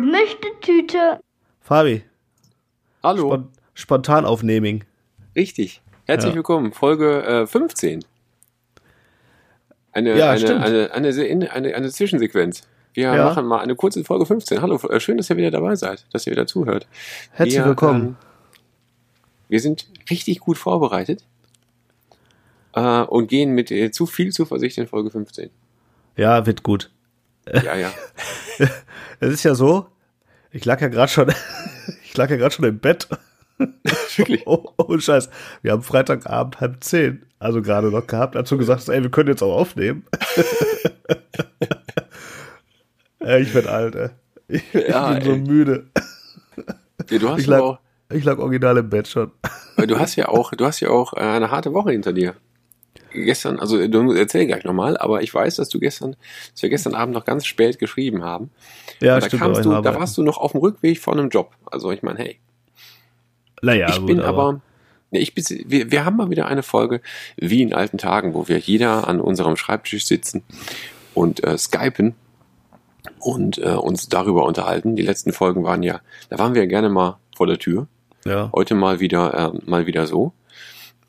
Gemischte Tüte. Fabi, Hallo, spon spontan aufneming. richtig. Herzlich Ja. willkommen, Folge äh, 15. Eine, Ja, eine, eine, eine, eine, eine Zwischensequenz. Wir Ja. machen mal eine kurze Folge 15. Hallo, äh, schön, dass ihr wieder dabei seid, dass ihr wieder zuhört. Herzlich wir, willkommen. ähm, wir sind richtig gut vorbereitet äh, und gehen mit äh, zu viel Zuversicht in Folge 15. Ja, wird gut. Ja, ja. Es ist ja so, ich lag ja gerade schon, ich lag ja gerade schon im Bett. Wirklich. Oh, oh, Scheiß. Wir haben Freitagabend halb zehn, also gerade noch gehabt, du gesagt ey, wir können jetzt auch aufnehmen. Ich werd alt, ey. Ich, Ja, ich bin ey. so müde. Ja, du hast Ich lag, auch, ich lag original im Bett schon. Du hast ja auch, du hast ja auch äh, eine harte Woche hinter dir. Gestern, also du erzähl gleich nochmal, aber ich weiß, dass du gestern, dass wir gestern Abend noch ganz spät geschrieben haben. Ja, da stimmt. kamst du, da warst du noch auf dem Rückweg von einem Job. Also ich meine, hey, naja, ich gut, bin aber, ja, ich bin, wir, wir haben mal wieder eine Folge wie in alten Tagen, wo wir jeder an unserem Schreibtisch sitzen und äh, skypen und äh, uns darüber unterhalten. Die letzten Folgen waren ja, da waren wir ja gerne mal vor der Tür. ja. Heute mal wieder, äh, mal wieder so.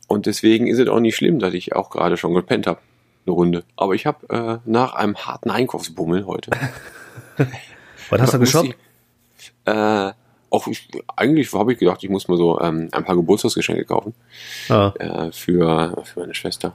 Und deswegen ist es auch nicht schlimm, dass ich auch gerade schon gepennt habe. Eine Runde. Aber ich habe äh, nach einem harten Einkaufsbummel heute. Was hast du geshoppt? ich- Äh, auch ich, eigentlich habe ich gedacht, ich muss mal so ähm, ein paar Geburtstagsgeschenke kaufen Ah, äh, für, für meine Schwester.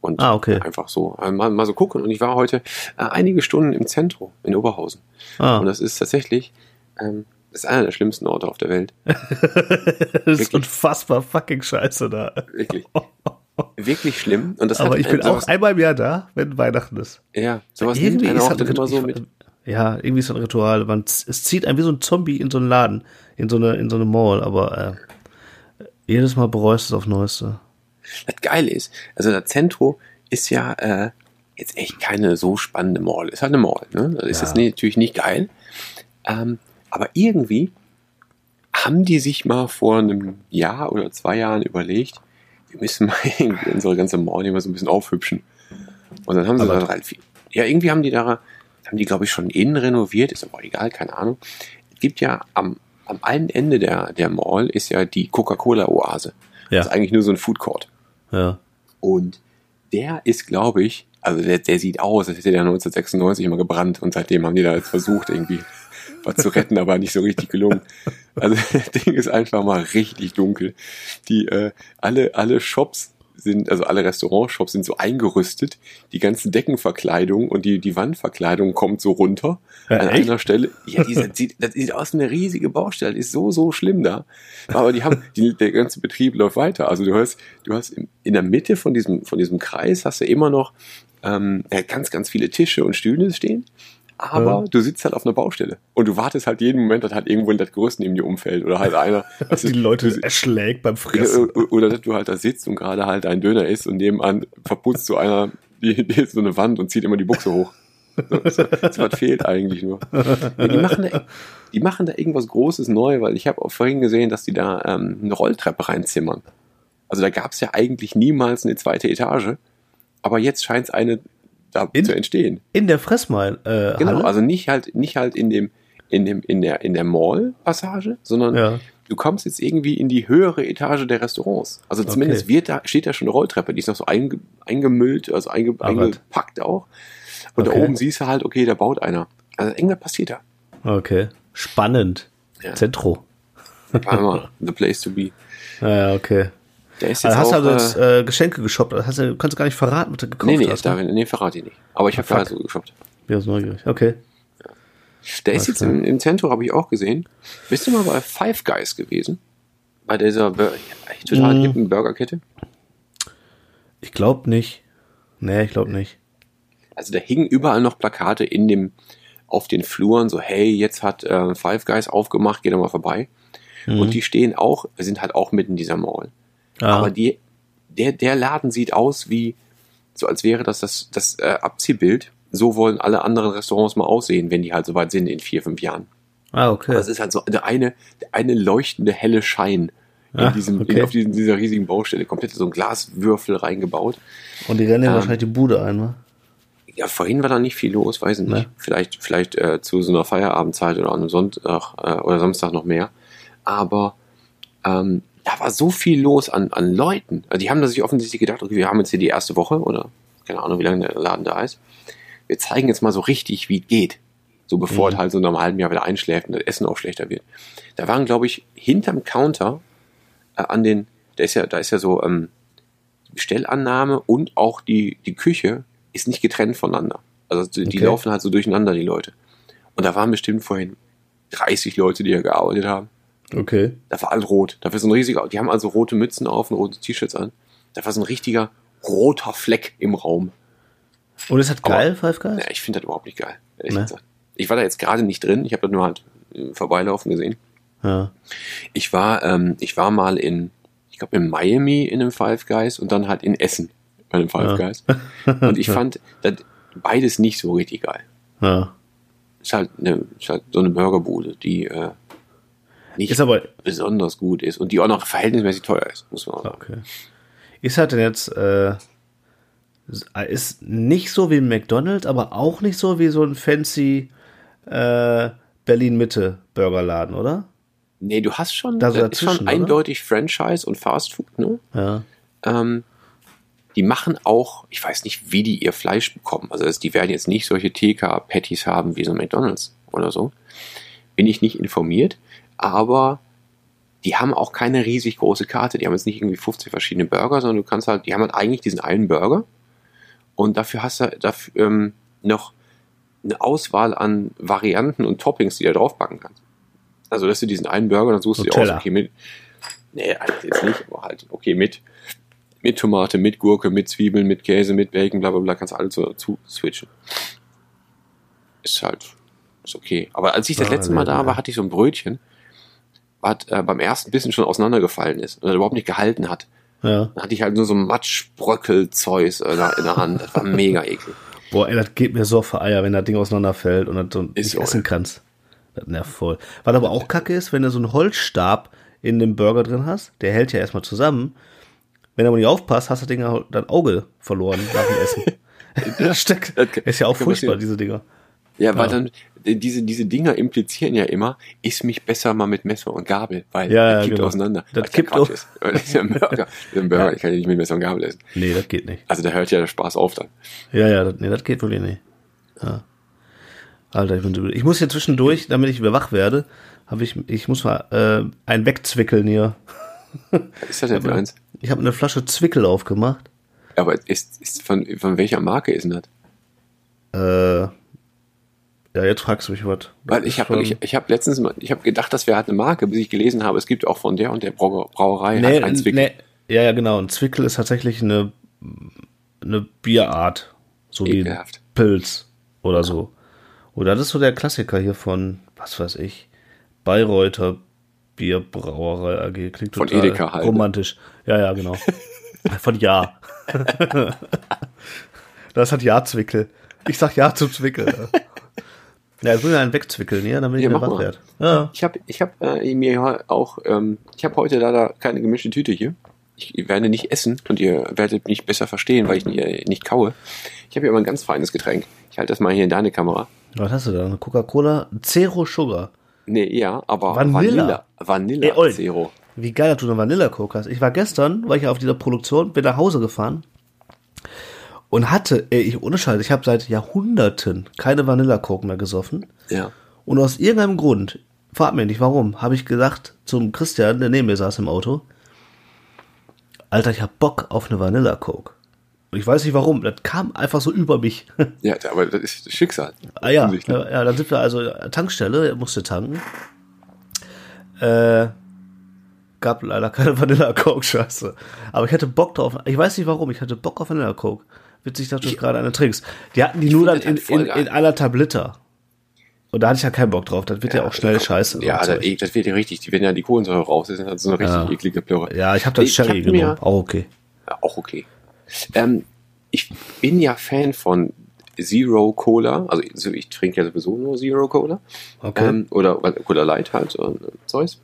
Und Ah, okay. einfach so äh, mal, mal so gucken. Und ich war heute äh, einige Stunden im Zentrum in Oberhausen. ah. Und das ist tatsächlich ähm, das ist einer der schlimmsten Orte auf der Welt. das ist unfassbar fucking scheiße da. Wirklich. Wirklich schlimm. Und das Aber ich bin auch einmal im Jahr da, wenn Weihnachten ist. Ja, sowas nimmt irgendwie einen ist halt immer so mit. Ja, irgendwie ist das ein Ritual. Man, es zieht einen wie so ein Zombie in so einen Laden, in so eine, in so eine Mall, aber äh, jedes Mal bereust du es auf Neueste. Das Geile ist, also das Zentro ist ja äh, jetzt echt keine so spannende Mall. Ist halt eine Mall, ne? Das ist Ja. jetzt natürlich nicht geil. Ähm, aber irgendwie haben die sich mal vor einem Jahr oder zwei Jahren überlegt, wir müssen mal irgendwie unsere ganze Mall hier mal so ein bisschen aufhübschen. Und dann haben sie Aber- da halt viel, ja, irgendwie haben die da, haben die, glaube ich, schon innen renoviert, ist aber egal, keine Ahnung. Es gibt ja am, am einen Ende der, der Mall ist ja die Coca-Cola-Oase. Ja. Das ist eigentlich nur so ein Food Court. Ja. Und der ist, glaube ich, also der, der sieht aus, als hätte der 1996 mal gebrannt und seitdem haben die da jetzt versucht, irgendwie was zu retten, aber nicht so richtig gelungen. Also das Ding ist einfach mal richtig dunkel. Die äh, alle alle Shops sind, also alle Restaurantshops sind so eingerüstet. Die ganzen Deckenverkleidung und die, die Wandverkleidung kommt so runter. Ja, an echt? einer Stelle. Ja, die, das, sieht, das sieht aus wie eine riesige Baustelle. Ist so, so schlimm da. Aber die haben, die, der ganze Betrieb läuft weiter. Also du hast, du hast in, in der Mitte von diesem, von diesem Kreis hast du immer noch ähm, ja, ganz, ganz viele Tische und Stühle stehen. Aber Ja. du sitzt halt auf einer Baustelle und du wartest halt jeden Moment, dass halt irgendwo das Gerüst neben dir umfällt oder halt einer. du, Die Leute du- erschlägt beim Fressen. o- Oder dass du halt da sitzt und gerade halt ein Döner isst und nebenan verputzt so einer die, die so eine Wand und zieht immer die Buchse hoch. So, so, so was fehlt eigentlich nur. Ja, die, machen da, die machen da irgendwas Großes neu, weil ich habe auch vorhin gesehen, dass die da ähm, eine Rolltreppe reinzimmern. Also da gab es ja eigentlich niemals eine zweite Etage, aber jetzt scheint es eine da In- zu entstehen. In der Fressmeile. Äh, Genau, Halle? also nicht halt nicht halt in dem in dem in der in der Mall Passage, sondern Ja. du kommst jetzt irgendwie in die höhere Etage der Restaurants. Also zumindest Okay. wird da, steht da schon eine Rolltreppe, die ist noch so einge, eingemüllt, also einge, Ah, eingepackt auch. Und Okay. da oben siehst du halt, okay, da baut einer. Also irgendwas passiert da. Okay. Spannend. Ja. Zentro. The place to be. Ja, okay. Der ist jetzt Also hast auch, du also jetzt äh, äh, Geschenke geshoppt? Hast du, kannst du gar nicht verraten, was du gekauft nee, nee, hast. ne? nee, verrate ich nicht. Aber ich habe Ah, da fuck. so geshoppt. Ich bin jetzt neugierig. Okay. Der ist jetzt im, im Zentrum, habe ich auch gesehen. Bist du mal bei Five Guys gewesen? Bei dieser Bur- ja, total Mm. hippen Burgerkette? Ich glaube nicht. Nee, ich glaube nicht. Also da hingen überall noch Plakate in dem auf den Fluren so, hey, jetzt hat äh, Five Guys aufgemacht, geh doch mal vorbei. Und die stehen auch, sind halt auch mitten in dieser Mall. Ah. Aber die, der, der Laden sieht aus wie, so als wäre das das, das äh, Abziehbild. So wollen alle anderen Restaurants mal aussehen, wenn die halt so weit sind in vier, fünf Jahren. Ah, okay. Das ist halt so der eine, der eine leuchtende helle Schein in Ah, diesem, okay. in, auf diesen, dieser riesigen Baustelle. Komplett so ein Glaswürfel reingebaut. Und die rennen ja ähm, wahrscheinlich die Bude ein, wa? Ja, vorhin war da nicht viel los, weiß ich nicht. Ne. Vielleicht, vielleicht äh, zu so einer Feierabendzeit oder an einem Sonntag äh, oder Samstag noch mehr. Aber ähm, da war so viel los an, an Leuten. Also die haben da sich offensichtlich gedacht, okay, wir haben jetzt hier die erste Woche oder keine Ahnung, wie lange der Laden da ist. Wir zeigen jetzt mal so richtig, wie es geht. So bevor Mhm. es halt so nach einem halben Jahr wieder einschläft und das Essen auch schlechter wird. Da waren, glaube ich, hinterm Counter äh, an den, da ist ja, da ist ja so ähm, Bestellannahme und auch die, die Küche ist nicht getrennt voneinander. Also die, Okay. laufen halt so durcheinander, die Leute. Und da waren bestimmt vorhin 30 Leute, die hier gearbeitet haben. Okay. Da war alles rot. Da war so ein riesiger, die haben also rote Mützen auf und rote T-Shirts an. Da war so ein richtiger roter Fleck im Raum. Und ist das Aber- geil, Five Guys? Ja, ich finde das überhaupt nicht geil, ehrlich Ne? gesagt. Ich war da jetzt gerade nicht drin, ich habe das nur halt äh, vorbeilaufen gesehen. Ja. Ich war, ähm, ich war mal in, ich glaube in Miami in einem Five Guys und dann halt in Essen bei einem Five Ja. Guys. Und ich fand das beides nicht so richtig geil. ja. Ist halt, eine, ist halt so eine Burgerbude, die äh, nicht Ist aber, besonders gut ist und die auch noch verhältnismäßig teuer ist, muss man auch sagen. okay. Ist halt denn jetzt, äh, ist nicht so wie ein McDonald's, aber auch nicht so wie so ein fancy äh, Berlin-Mitte-Burgerladen, oder? Nee, du hast schon, Da so das ist schon oder? eindeutig Franchise und Fast Food, ne? Ja. Ähm, die machen auch, ich weiß nicht, wie die ihr Fleisch bekommen. Also das- die werden jetzt nicht solche TK-Patties haben wie so ein McDonalds oder so. Bin ich nicht informiert, aber die haben auch keine riesig große Karte. Die haben jetzt nicht irgendwie 50 verschiedene Burger, sondern du kannst halt, die haben halt eigentlich diesen einen Burger und dafür hast du dafür, ähm, noch eine Auswahl an Varianten und Toppings, die du da draufpacken kannst. Also, dass du diesen einen Burger, dann suchst du dir aus, okay, mit, nee, halt jetzt nicht, aber halt, okay, mit, mit Tomate, mit Gurke, mit Zwiebeln, mit Käse, mit Bacon, bla, bla, bla, kannst du alles so dazu switchen. Ist halt, ist okay. Aber als ich das Ja, letzte Mal nee, da war, hatte ich so ein Brötchen, was äh, beim ersten Bissen schon auseinandergefallen ist und überhaupt nicht gehalten hat. Ja. Dann hatte ich halt nur so ein Matschbröckel-Zeus äh, in der Hand. Das war mega eklig. Boah, ey, das geht mir so auf Eier, wenn das Ding auseinanderfällt und das du nicht so, essen kannst. Das nervt voll. Was aber auch kacke ist, wenn du so einen Holzstab in dem Burger drin hast, der hält ja erstmal zusammen. Wenn du aber nicht aufpasst, hast du das Ding dein Auge verloren nach dem Essen. das steckt. Das ist ja auch furchtbar, diese Dinger. Ja, weil Ja. dann, diese, diese Dinger implizieren ja immer, iss mich besser mal mit Messer und Gabel, weil Ja, das kippt genau. auseinander. Das kippt auch. ist. Das ist ja ein Burger. Das ist ein Burger, ich kann ja nicht mit Messer und Gabel essen. Nee, das geht nicht. Also da hört ja der Spaß auf dann. Ja, ja, das, nee, das geht wirklich nicht. Ja. Alter, ich bin so. Ich muss hier zwischendurch, damit ich wieder wach werde, habe ich, ich muss mal äh, ein wegzwickeln hier. Was ist das denn für eins? Ich habe eine Flasche Zwickel aufgemacht. Aber ist, ist von, von welcher Marke ist denn das? Äh, ja, jetzt fragst du mich was. Weil ich habe ich, ich hab letztens mal, ich habe gedacht, das wäre halt eine Marke, bis ich gelesen habe, es gibt auch von der und der Brau Brauerei nee, ein Zwickel. nee, ja, ja, genau. Ein Zwickel ist tatsächlich eine, eine Bierart. So Ekelhaft. wie Pilz oder so. Oder das ist so der Klassiker hier von, was weiß ich, Bayreuther Bierbrauerei AG. Klingt Von total Edeka halt, ne? romantisch. Ja, ja, genau. von Ja. das hat Ja-Zwickel. Ich sag Ja zum Zwickel. Ja, jetzt will ich einen wegzwickeln, ja, damit ich Ja, mach wach werde. Ja. Ich habe ich hab, äh, mir auch, ähm, ich habe heute leider keine gemischte Tüte hier. Ich werde nicht essen und ihr werdet mich besser verstehen, weil ich nicht, äh, nicht kaue. Ich habe hier aber ein ganz feines Getränk. Ich halte das mal hier in deine Kamera. Was hast du da? Eine Coca-Cola Zero Sugar. Nee, ja, aber Vanilla. Vanilla. Vanilla Ey. Zero. Wie geil, dass du eine Vanilla Coke hast. Ich war gestern, war ich auf dieser Produktion, bin nach Hause gefahren und hatte, ey, ich ohne Scheiß, ich habe seit Jahrhunderten keine Vanilla Coke mehr gesoffen. Ja. Und aus irgendeinem Grund, frag mich nicht warum, habe ich gesagt zum Christian, der neben mir saß im Auto, Alter, ich hab Bock auf eine Vanilla Coke. Und ich weiß nicht warum, das kam einfach so über mich. Ja, aber das ist Schicksal. Ah ja, Offensichtlich. ja, dann sind wir also äh, Tankstelle, er musste tanken. Äh, gab leider keine Vanilla Coke, scheiße. Aber ich hatte Bock drauf. Ich weiß nicht warum, ich hatte Bock auf Vanilla Coke. Witzig, dass du gerade eine trinkst. Die hatten die nur dann in, halt in, geil. in anderthalb Liter. Und da hatte ich ja keinen Bock drauf. Das wird ja, auch schnell scheiße. Ja, das, das wird ja richtig, die werden ja die Kohlensäure raus, das ist halt so eine richtig Ja. eklige Plörre. ja, ich habe das Nee, Cherry hab genommen. mir- Auch okay. Ja, auch okay. Ähm, ich bin ja Fan von Zero Cola, also so- ich trinke ja sowieso nur Zero Cola. Okay. Ähm, oder Cola Light halt, so äh, Zeus.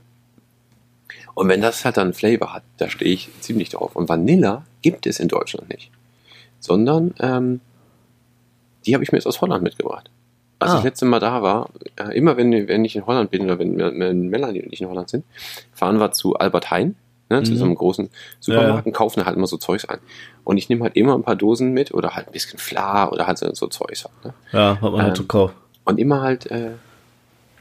Und wenn das halt dann einen Flavor hat, da stehe ich ziemlich drauf. Und Vanilla gibt es in Deutschland nicht. Sondern ähm, die habe ich mir jetzt aus Holland mitgebracht. Als Ah. ich letzte Mal da war, äh, immer wenn, wenn ich in Holland bin oder wenn, wenn Melanie und ich in Holland sind, fahren wir zu Albert Heijn, ne, zu Mhm. so einem großen Supermarkt und kaufen halt immer so Zeugs ein. Und ich nehme halt immer ein paar Dosen mit oder halt ein bisschen Fla oder halt so, so Zeugs halt. Ne? Ja, hat man halt Ähm, so kaufen. Und immer halt äh,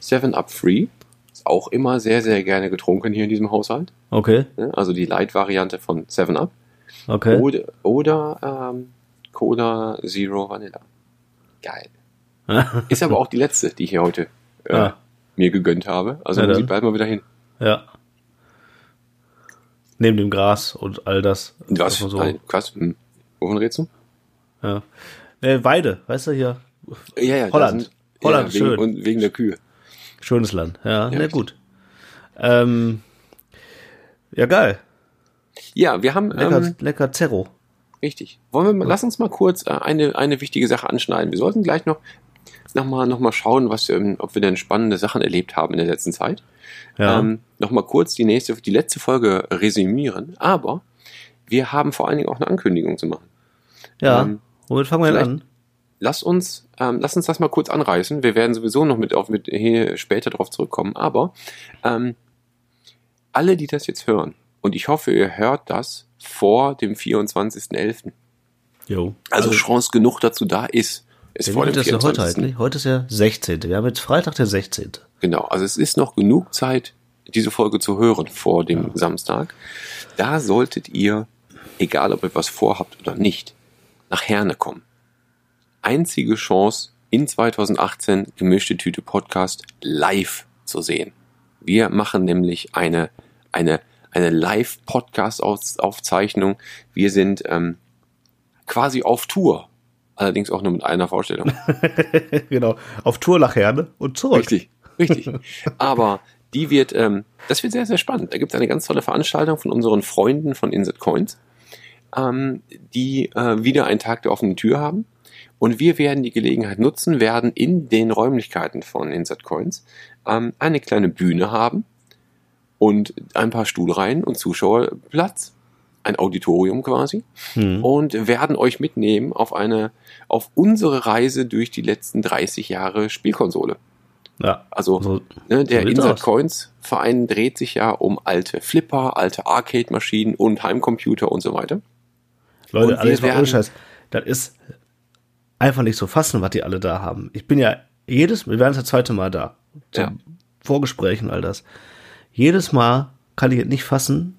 7-Up Free. Ist auch immer sehr, sehr gerne getrunken hier in diesem Haushalt. Okay, Ne? Also die Light-Variante von 7-Up. Okay. Oder, oder ähm, Cola Zero Vanilla. Geil. Ist aber auch die letzte, die ich hier heute äh, Ja. mir gegönnt habe. Also Ja, muss ich bald mal wieder hin. Ja. Neben dem Gras und all das. Was? So, Nein, was? Hm. Wovon redest du? ja. Nee, Weide, weißt du hier? Ja, ja, Holland. Sind, Holland, ja, wegen, schön. Und wegen der Kühe. Schönes Land. Ja, na richtig. gut. Ähm, ja, geil. Ja, wir haben Lecker, ähm, lecker Zerro. Richtig. Wollen wir mal, lass uns mal kurz äh, eine, eine wichtige Sache anschneiden. Wir sollten gleich noch, noch, mal, noch mal schauen, was, ähm, ob wir denn spannende Sachen erlebt haben in der letzten Zeit. Ja. Ähm, noch mal kurz die nächste, die letzte Folge resümieren. Aber wir haben vor allen Dingen auch eine Ankündigung zu machen. ja. ähm, Womit fangen wir denn an? Lass uns, ähm, lass uns das mal kurz anreißen. Wir werden sowieso noch mit auf mit hier später drauf zurückkommen. Aber ähm, alle, die das jetzt hören, und ich hoffe, ihr hört das vor dem 24.11. Jo. Also, Chance genug dazu da ist. Ist Ja, vor dem ist ja heute 24. halt, nicht? Heute ist ja 16. Wir haben jetzt Freitag der 16. Genau, also es ist noch genug Zeit, diese Folge zu hören vor dem Samstag. Da solltet ihr, egal ob ihr was vorhabt oder nicht, nach Herne kommen. Einzige Chance, in 2018 gemischte Tüte Podcast live zu sehen. Wir machen nämlich eine, eine, eine Live-Podcast-Aufzeichnung. Wir sind ähm, quasi auf Tour. Allerdings auch nur mit einer Vorstellung. genau. Auf Tour nach Herne und zurück. Richtig, richtig. Aber die wird, ähm, das wird sehr, sehr spannend. Da gibt es eine ganz tolle Veranstaltung von unseren Freunden von Insert Coins, ähm, die äh, wieder einen Tag der offenen Tür haben. Und wir werden die Gelegenheit nutzen, werden in den Räumlichkeiten von Insert Coins ähm, eine kleine Bühne haben und ein paar Stuhlreihen und Zuschauerplatz. Ein Auditorium quasi Hm. und werden euch mitnehmen auf eine, auf unsere Reise durch die letzten 30 Jahre Spielkonsole. Ja. Also So- ne, der so Insert. Coins Verein dreht sich ja um alte Flipper, alte Arcade-Maschinen und Heimcomputer und so weiter. Leute, Und alles mal ohne Scheiß. Das ist einfach nicht so fassen, was die alle da haben. Ich bin ja jedes, wir werden das zweite Mal da. Zum Ja. Vorgesprächen, all das. Jedes Mal kann ich es nicht fassen,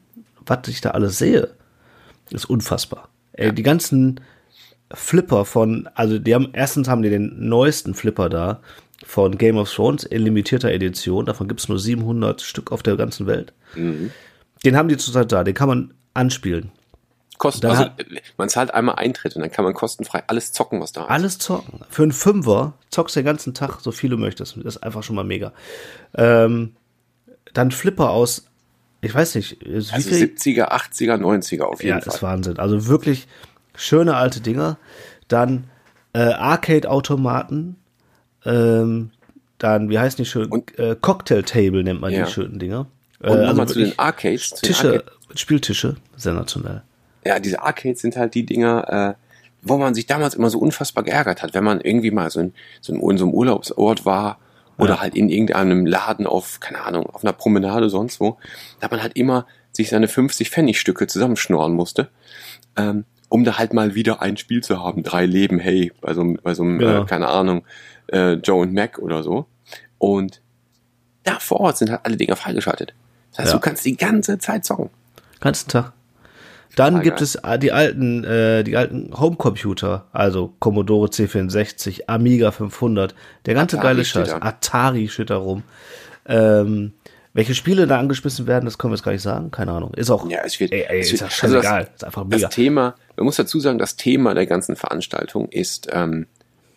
was ich da alles sehe. ist unfassbar. Ey, die ganzen Flipper von, also die haben, erstens haben die den neuesten Flipper da von Game of Thrones in limitierter Edition. Davon gibt's nur 700 Stück auf der ganzen Welt. Mhm. Den haben die zurzeit da, den kann man anspielen. Kosten, also man zahlt einmal Eintritt und dann kann man kostenfrei alles zocken, was da ist. Alles zocken. Für einen Fünfer zockst du den ganzen Tag, so viel du möchtest. Das ist einfach schon mal mega. Ähm, dann Flipper aus, ich weiß nicht, wie Also viel? 70er, 80er, 90er auf jeden Ja, Fall. ist Wahnsinn. Also wirklich schöne alte Dinger. Dann äh, Arcade-Automaten. Ähm, dann, wie heißen die schön? Und- äh, Cocktail-Table nennt man Ja. die schönen Dinger. Äh, Und nochmal zu wirklich den Arcades. Zu den Tische, Arcade- Spieltische, sensationell. ja, diese Arcades sind halt die Dinger, äh, wo man sich damals immer so unfassbar geärgert hat, wenn man irgendwie mal so in so, in, in so einem Urlaubsort war oder halt in irgendeinem Laden auf, keine Ahnung, auf einer Promenade sonst wo, da man halt immer sich seine 50 Pfennigstücke zusammenschnorren musste, ähm, um da halt mal wieder ein Spiel zu haben. Drei Leben, hey, bei so einem, bei so einem Genau. äh, keine Ahnung, äh, Joe und Mac oder so. Und da vor Ort sind halt alle Dinger freigeschaltet. Das heißt, Ja. du kannst die ganze Zeit zocken. Ganzen Tag. Dann gibt es äh, die alten, äh, die alten Homecomputer, also Commodore C64, Amiga 500, der ganze Atari geile steht Scheiß. da. Atari steht da rum. Ähm, welche Spiele da angeschmissen werden, das können wir jetzt gar nicht sagen. Keine Ahnung. Ist auch, Ja, es wird, ey, ey, es ist wird ja also das- scheißegal. ist einfach mega. Das Thema, man muss dazu sagen, das Thema der ganzen Veranstaltung ist ähm,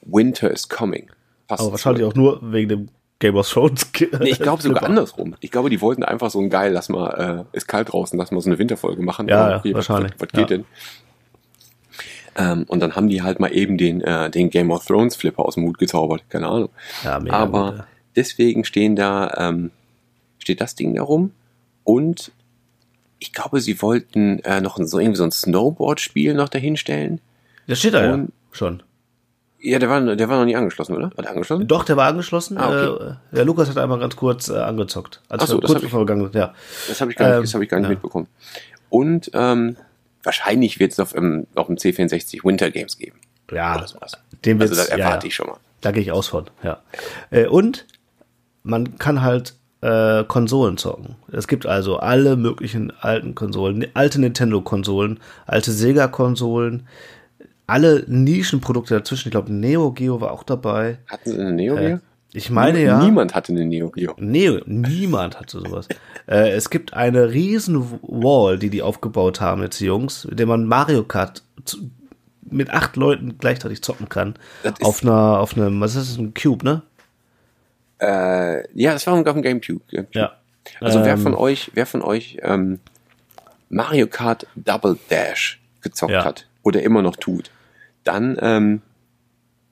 Winter is Coming. passt. Aber wahrscheinlich auch nur wegen dem Game of Thrones. Nee, ich glaube sogar andersrum. Ich glaube, die wollten einfach so ein geil, lass mal, äh, ist kalt draußen, lass mal so eine Winterfolge machen. Ja, Okay, ja, was- wahrscheinlich. Was, was geht Ja. denn? Ähm, und dann haben die halt mal eben den, äh, den Game of Thrones Flipper aus dem Hut gezaubert. Keine Ahnung. Ja, mega Aber gut, ja. deswegen stehen da, ähm, steht das Ding da rum. Und ich glaube, sie wollten äh, noch so irgendwie so ein Snowboard-Spiel noch dahinstellen. Das steht da ja Und- schon. Ja, der war, der war noch nie angeschlossen, oder? War der angeschlossen? Doch, der war angeschlossen. Ah, okay. äh, der Lukas hat einmal ganz kurz äh, angezockt. Also Ach so, das kurz hab ich- ja. Das habe ich gar nicht, Ähm, das hab ich gar nicht ja. mitbekommen. Und ähm, wahrscheinlich wird es auf, dem- auf dem C64 Winter Games geben. Ja, den Also wird's, das ja, erwarte ja. ich schon mal. Da gehe ich aus von, ja. Äh, und man kann halt äh, Konsolen zocken. Es gibt also alle möglichen alten Konsolen, alte Nintendo-Konsolen, alte Sega-Konsolen, alle Nischenprodukte dazwischen. Ich glaube, Neo Geo war auch dabei. Hatten sie eine Neo Geo? Äh, ich meine ja. Niemand hatte eine Neo Geo. Nee, niemand hatte sowas. äh, es gibt eine riesen Wall, die die aufgebaut haben jetzt die Jungs, mit der man Mario Kart zu, mit acht Leuten gleichzeitig zocken kann. Auf einer, auf einem, was ist das, ein Cube, ne? Äh, ja, das war auf dem Gamecube. Ja. Also wer Ähm, von euch, wer von euch ähm, Mario Kart Double Dash gezockt Ja. hat oder immer noch tut, dann ähm,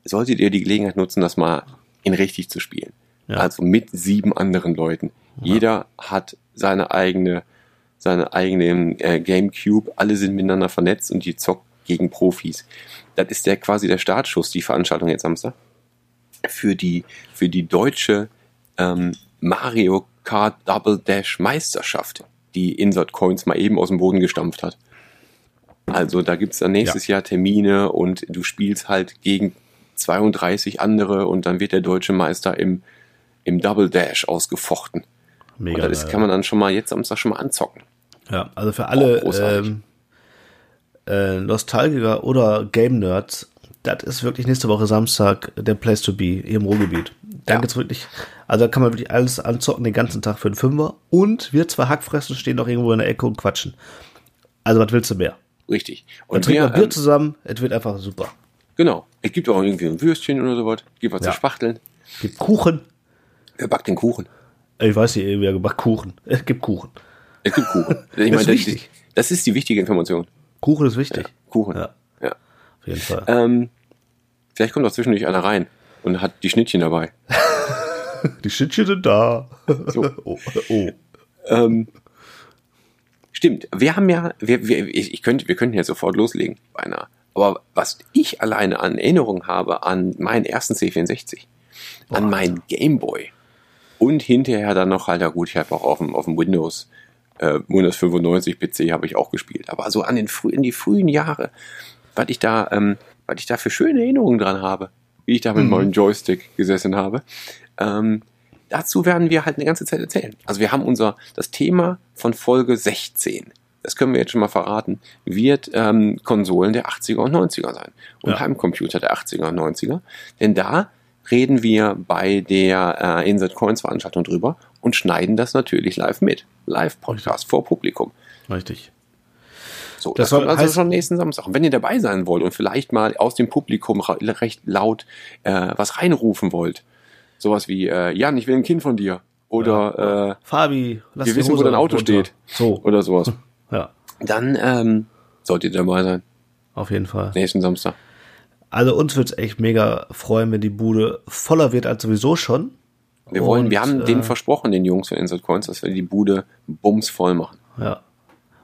solltet ihr die Gelegenheit nutzen, das mal in richtig zu spielen. Ja. Also mit sieben anderen Leuten. Jeder hat seine eigene, seine eigene äh, Gamecube. Alle sind miteinander vernetzt und die zockt gegen Profis. Das ist der quasi der Startschuss, die Veranstaltung jetzt Samstag für die für die deutsche ähm, Mario Kart Double Dash Meisterschaft, die Insert Coins mal eben aus dem Boden gestampft hat. Also da gibt's dann nächstes Jahr Termine und du spielst halt gegen 32 andere und dann wird der deutsche Meister im, im Double Dash ausgefochten. Mega und das geil. kann man dann schon mal jetzt Samstag schon mal anzocken. Ja, also für alle großartig. ähm, äh, Nostalgiker oder Game Nerds, das ist wirklich nächste Woche Samstag der Place to be hier im Ruhrgebiet. Da Ja. gibt's wirklich, also da kann man wirklich alles anzocken den ganzen Tag für einen Fünfer und wir zwei Hackfressen stehen noch irgendwo in der Ecke und quatschen. Also was willst du mehr? Richtig. Dann Und trinken wir, Bier ähm, zusammen, es wird einfach super. genau. Es gibt auch irgendwie ein Würstchen oder sowas. Gibt was Ja. zu spachteln. Gibt Kuchen. Wer backt den Kuchen? Ich weiß nicht, wer gemacht Kuchen. Es gibt Kuchen. Es gibt Kuchen. Ich Das ist das, wichtig. das ist die wichtige Information. Kuchen ist wichtig. Kuchen. Ja, Ja. auf jeden Fall. Ähm, vielleicht kommt auch zwischendurch einer rein und hat die Schnittchen dabei. Die Schnittchen sind da. So. oh, oh. Ähm, stimmt. Wir haben ja, wir, wir, ich, ich könnte, wir könnten jetzt sofort loslegen, beinahe. Aber was ich alleine an Erinnerung habe an meinen ersten C64, an meinen Gameboy und hinterher dann noch halt, ja gut, ich habe auch auf dem, auf dem Windows, äh, Windows 95 PC habe ich auch gespielt. Aber so an den frühen, in die frühen Jahre, was ich da, ähm, was ich da für schöne Erinnerungen dran habe, wie ich da mit meinem Joystick gesessen habe. Ähm, dazu werden wir halt eine ganze Zeit erzählen. Also wir haben unser, das Thema von Folge 16, das können wir jetzt schon mal verraten, wird ähm, Konsolen der 80er und 90er sein. Und Ja. Heimcomputer der 80er und 90er. Denn da reden wir bei der äh, Insert Coins Veranstaltung drüber und schneiden das natürlich live mit. Live-Podcast vor Publikum. Richtig. So, Das das, kommt also schon nächsten Samstag. Und wenn ihr dabei sein wollt und vielleicht mal aus dem Publikum recht laut äh, was reinrufen wollt, sowas wie, äh, Jan, ich will ein Kind von dir. Oder Fabi, lass Wir wissen, wo Hose dein Auto runter. steht. So, äh, oder sowas. ja, Dann ähm, solltet ihr dabei sein. auf jeden Fall. Nächsten Samstag. Also uns wird's echt mega freuen, wenn die Bude voller wird als sowieso schon. Wir wollen, Und, wir haben äh, denen versprochen, den Jungs von Insert Coins, dass wir die Bude bumsvoll machen. Ja.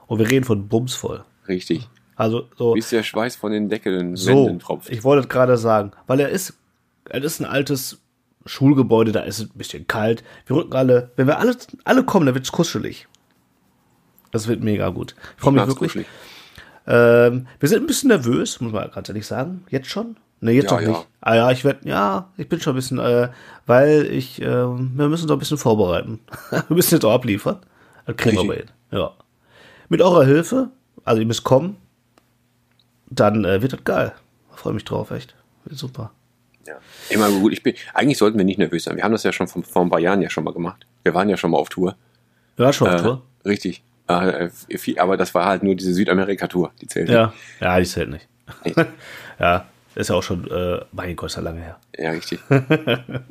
Und wir reden von bumsvoll. Richtig. Also so, Bis der Schweiß von den Deckeln so tropft. ich wollte es gerade sagen, weil er ist, er ist ein altes Schulgebäude, da ist es ein bisschen kalt. Wir rücken alle, wenn wir alle, alle kommen, dann wird's kuschelig. Das wird mega gut. Ich freue mich wirklich. Ähm, wir sind ein bisschen nervös, muss man ganz ehrlich sagen. Jetzt schon? Ne, jetzt Ja, noch ja. nicht. Ah ja, ich werde, ja, ich bin schon ein bisschen, äh, weil ich, ähm, wir müssen uns ein bisschen vorbereiten. wir müssen jetzt auch abliefern. Das kriegen wir aber hin. Ja. Mit eurer Hilfe, also ihr müsst kommen, dann äh, wird das geil. Freue mich drauf, echt. Wird super. Ja. Immer gut. Ich bin, eigentlich sollten wir nicht nervös sein. Wir haben das ja schon vor, vor ein paar Jahren ja schon mal gemacht. Wir waren ja schon mal auf Tour. Ja, schon, Äh, Tour. richtig. Äh, viel, aber das war halt nur diese Südamerika-Tour, die zählt. Ja, ja, die zählt nicht. Nee. ja, Ist ja auch schon, äh, mein Gott, ist ja lange her. Ja, richtig.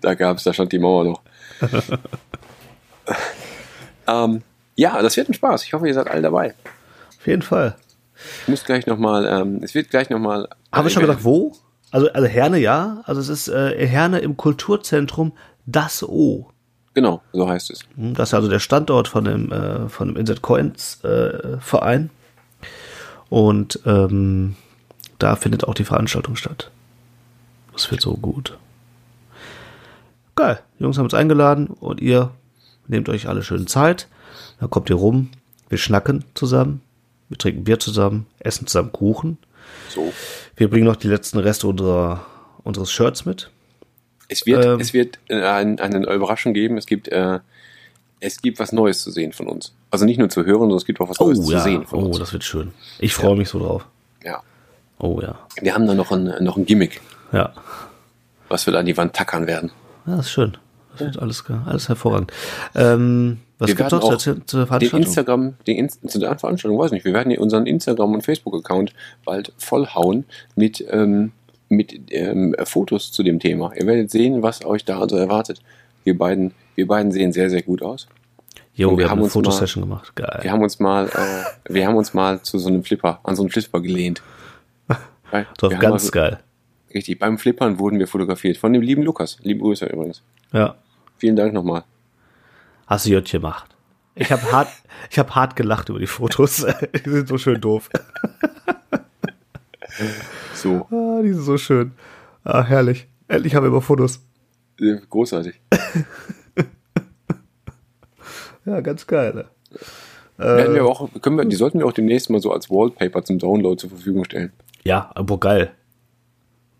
da gab's, da stand die Mauer noch. ähm, ja, das wird ein Spaß. Ich hoffe, ihr seid alle dabei. Auf jeden Fall. Ich muss gleich nochmal, ähm, es wird gleich nochmal. Haben wir schon gesagt, wo? Also, also Herne ja. Also es ist äh, Herne im Kulturzentrum Das O. Genau, so heißt es. Hm, Das ist also der Standort von dem, äh, von dem Inset Coins äh, Verein. Und ähm, da findet auch die Veranstaltung statt. Das wird so gut. Geil. Die Jungs haben uns eingeladen und ihr nehmt euch alle schön Zeit. Dann kommt ihr rum. Wir schnacken zusammen. Wir trinken Bier zusammen, essen zusammen Kuchen. So. Wir bringen noch die letzten Reste unserer, unseres Shirts mit. Es wird, Ähm. es wird äh, ein, eine Überraschung geben. Es gibt, äh, es gibt was Neues zu sehen von uns. Also nicht nur zu hören, sondern es gibt auch was Neues zu sehen von Oh, uns. das wird schön. Ich freue mich so drauf. Ja. Oh ja. Wir haben da noch ein, noch ein Gimmick, Ja. was wir da an die Wand tackern werden. Ja, das ist schön. Das wird alles, alles hervorragend. Ähm, was Wir gibt's auch zur Den Veranstaltung? Instagram, den Inst zu der Veranstaltung, weiß nicht, wir werden unseren Instagram- und Facebook-Account bald vollhauen mit, ähm, mit ähm, Fotos zu dem Thema. Ihr werdet sehen, was euch da also erwartet. Wir beiden, wir beiden sehen sehr, sehr gut aus. Jo, wir, wir haben haben eine uns Fotosession gemacht. Geil. Wir haben uns mal, äh, wir haben uns mal zu so einem Flipper, an so einen Flipper gelehnt. So, ganz also- geil. Richtig, beim Flippern wurden wir fotografiert. Von dem lieben Lukas. Liebe Grüße übrigens. Ja. Vielen Dank nochmal. Hast du Jött gemacht. Ich habe hart, ich habe hart gelacht über die Fotos. die sind so schön doof. So, Ah, die sind so schön. Ah, herrlich. Endlich haben wir immer Fotos. äh, großartig. Ja, ganz geil. Ne? Werden wir auch, können wir, die sollten wir auch demnächst mal so als Wallpaper zum Download zur Verfügung stellen. Ja, aber geil.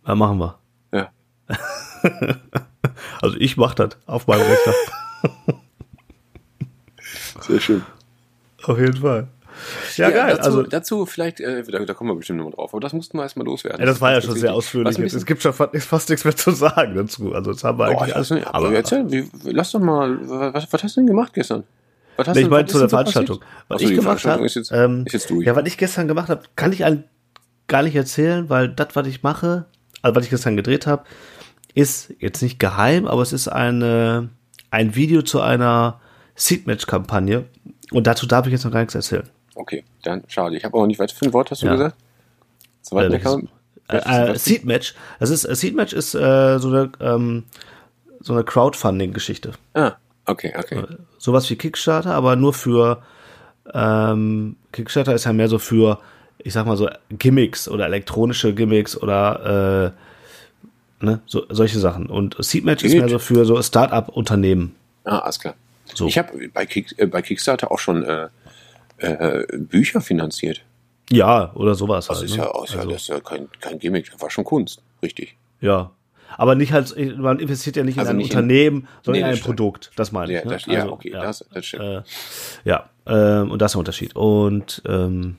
Ja, machen wir. Ja. Also ich mach das auf meinem Rechner. Sehr schön. auf jeden Fall. Ja, geil. Dazu, also, dazu vielleicht, äh, da, da kommen wir bestimmt nochmal drauf, aber das mussten wir erstmal loswerden. ja, das war ja schon sehr ausführlich. Jetzt. Es gibt schon fast, fast nichts mehr zu sagen dazu. Also das haben wir Boah, eigentlich nicht, aber erzähl, wie, lass doch mal, was, was hast du denn gemacht gestern? Was hast Nee, ich meine zu der so Veranstaltung. passiert? Was Achso, ich gemacht habe, ist jetzt, ähm, ist jetzt durch. ja, was ich gestern gemacht habe, kann ich gar nicht erzählen, weil das, was ich mache, also was ich gestern gedreht habe, ist jetzt nicht geheim, aber es ist eine, ein Video zu einer Seedmatch-Kampagne und dazu darf ich jetzt noch gar nichts erzählen. Okay, dann schade. Ich habe auch nicht, was für ein Wort hast du Ja. gesagt? Zweiten Äh? Äh, äh, Seedmatch, das ist, äh, Seedmatch ist äh, so eine, ähm, so eine Crowdfunding-Geschichte. Ah, okay, okay. sowas wie Kickstarter, aber nur für ähm, Kickstarter ist ja mehr so für, ich sag mal so Gimmicks oder elektronische Gimmicks oder äh, ne, so, solche Sachen. Und Seedmatch ist Geht. mehr so für so Start-up-Unternehmen. Ah, alles klar. So. Ich habe bei, Kick, äh, bei Kickstarter auch schon äh, äh, Bücher finanziert. Ja, oder sowas Das halt. ist ne? ja, also, das ist ja kein, kein Gimmick, das war schon Kunst, richtig. ja. Aber nicht halt, man investiert ja nicht Also in ein nicht in- Unternehmen, sondern Nee, in ein. Produkt. Das meine ich. Ja, ne? das, ja Also, okay, ja. Das, das stimmt. Äh, ja, ähm, und das ist der Unterschied. Und ähm,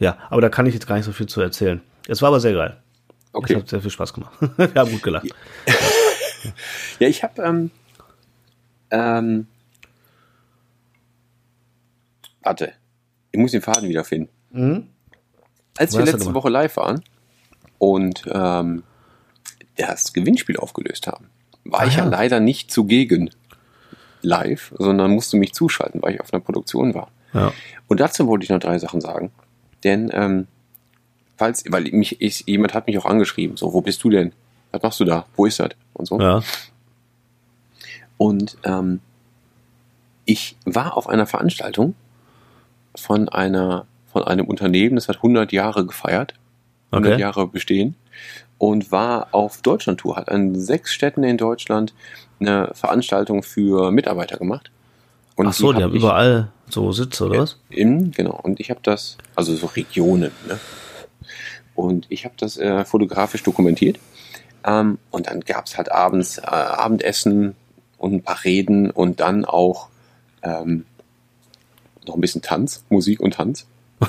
ja, aber da kann ich jetzt gar nicht so viel zu erzählen. Es war aber sehr geil. Es okay. hat sehr viel Spaß gemacht. Wir haben gut gelacht. Ja, ich habe ähm, ähm, warte, ich muss den Faden wiederfinden. Mhm. Als wir letzte? Woche live waren und ähm, das Gewinnspiel aufgelöst haben, war ich ja ja. leider nicht zugegen live, sondern musste mich zuschalten, weil ich auf einer Produktion war. Ja. Und dazu wollte ich noch drei Sachen sagen. Denn, ähm, falls, weil mich, ich, jemand hat mich auch angeschrieben, so, wo bist du denn? Was machst du da? Wo ist das? Und so. ja. Und ähm, ich war auf einer Veranstaltung von einer von einem Unternehmen, das hat 100 Jahre gefeiert, 100 Okay. Jahre bestehen und war auf Deutschlandtour, hat an sechs Städten in Deutschland eine Veranstaltung für Mitarbeiter gemacht. Und Ach so, die, hab haben überall so Sitze, oder was? In, genau, und ich habe das, also so Regionen, ne? Und ich habe das äh, fotografisch dokumentiert. Ähm, und dann gab es halt abends äh, Abendessen und ein paar Reden und dann auch ähm, noch ein bisschen Tanz, Musik und Tanz.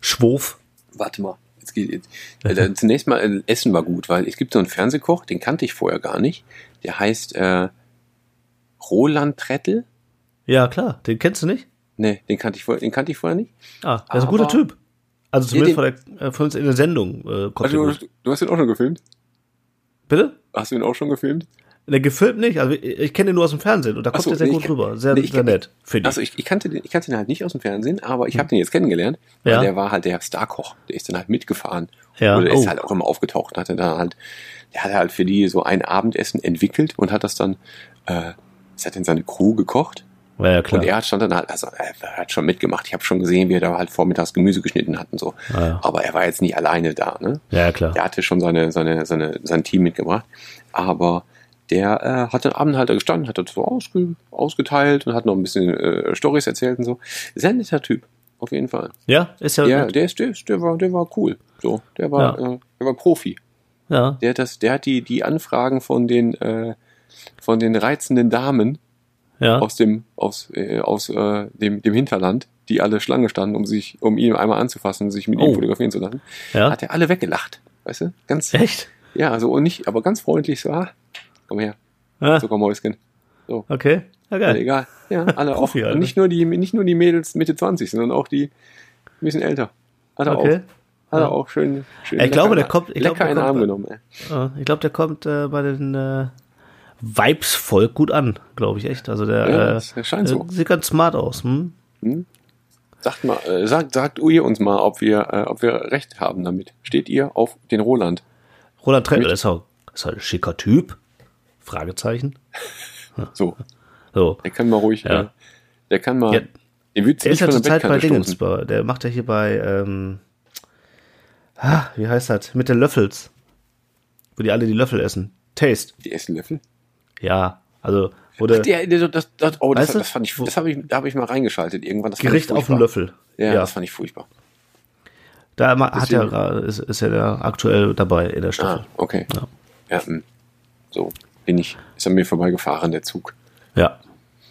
Schwof. Warte mal, jetzt geht jetzt. Äh, zunächst mal, äh, Essen war gut, weil es gibt so einen Fernsehkoch, den kannte ich vorher gar nicht. Der heißt äh, Roland Trettel. Ja, klar. Den kennst du nicht? Ne, den kannte ich vorher, den kannte ich vorher nicht. Ah, er ist ein guter Typ. Also zumindest den- von, der, äh, von uns in der Sendung äh, kommt Also, der du, du hast ihn auch schon gefilmt? Bitte? Hast du ihn auch schon gefilmt? Der gefilmt nicht, also ich, ich kenne den nur aus dem Fernsehen und da kommt so, der sehr nee, gut ich- rüber. Sehr, nee, sehr nett, finde ich. Also ich, ich, kannte den, ich kannte den halt nicht aus dem Fernsehen, aber ich habe den jetzt kennengelernt, weil Ja. der war halt der Starkoch. Der ist dann halt mitgefahren. Ja, Oder der ist oh. halt auch immer aufgetaucht und hatte da halt, der hat halt für die so ein Abendessen entwickelt und hat das dann, äh, es hat in seine Crew gekocht. ja, ja, klar. Und er hat stand dann halt, also er hat schon mitgemacht. Ich habe schon gesehen, wie er da halt vormittags Gemüse geschnitten hat und so. Ah, ja. Aber er war jetzt nicht alleine da, ne? ja, klar. Der hatte schon seine, seine, seine, sein Team mitgebracht. Aber der äh, hat den Abend halt da gestanden, hat das so ausge, ausgeteilt und hat noch ein bisschen äh, Stories erzählt und so. Sehr netter Typ, auf jeden Fall. Ja, ist ja. Ja, der ist, der, ist, der war, der war cool. So, der war, Ja. äh, der war Profi. ja. Der hat das, der hat die, die Anfragen von den, äh, von den reizenden Damen ja. aus dem, aus, äh, aus äh, dem, dem Hinterland, die alle Schlange standen, um sich, um ihn einmal anzufassen, sich mit Oh. ihm fotografieren zu lassen, ja. hat er alle weggelacht. Weißt du? Ganz, Echt? ja, so und nicht, aber ganz freundlich so, ah, komm her, Ja. Zuckermäuschen. Okay. Ja, geil. egal. Ja, alle auch. Alter. Nicht nur die, nicht nur die Mädels Mitte 20, sondern auch die ein bisschen älter. Hat er Okay. auch. Hat er auch schön, schön Ich glaube, der kommt- ich lecker der in den Arm bei- genommen, ey. Ja, ich glaube, der kommt äh, bei den äh, Vibes-Volk gut an, glaube ich echt. Also der, Ja, äh, scheint so. äh, sieht ganz smart aus. Hm? Sagt mal, äh, sagt, sagt ihr uns mal, ob wir, äh, ob wir recht haben damit. Steht ihr auf den Roland? Roland Mit- ist auch, ist halt ein schicker Typ. Fragezeichen. So, So. der kann mal ruhig, Ja. äh, der kann mal, Ja. den du Der ist ja von der zurzeit bei Dingens. der macht ja hier bei, ähm, ah, wie heißt das? Mit den Löffels. Wo die alle die Löffel essen. Taste. Die essen Löffel? Ja. Also, wurde Der, der, das, das, oh, das, das fand ich, das habe ich, da habe ich mal reingeschaltet irgendwann. Gericht ich auf dem furchtbar. Löffel. Ja, Ja. das fand ich furchtbar. Da hat er ist, ist er da aktuell dabei in der Staffel. Ah, okay. Ja. Ja, hm. so bin ich, ist an mir vorbeigefahren, der Zug. Ja.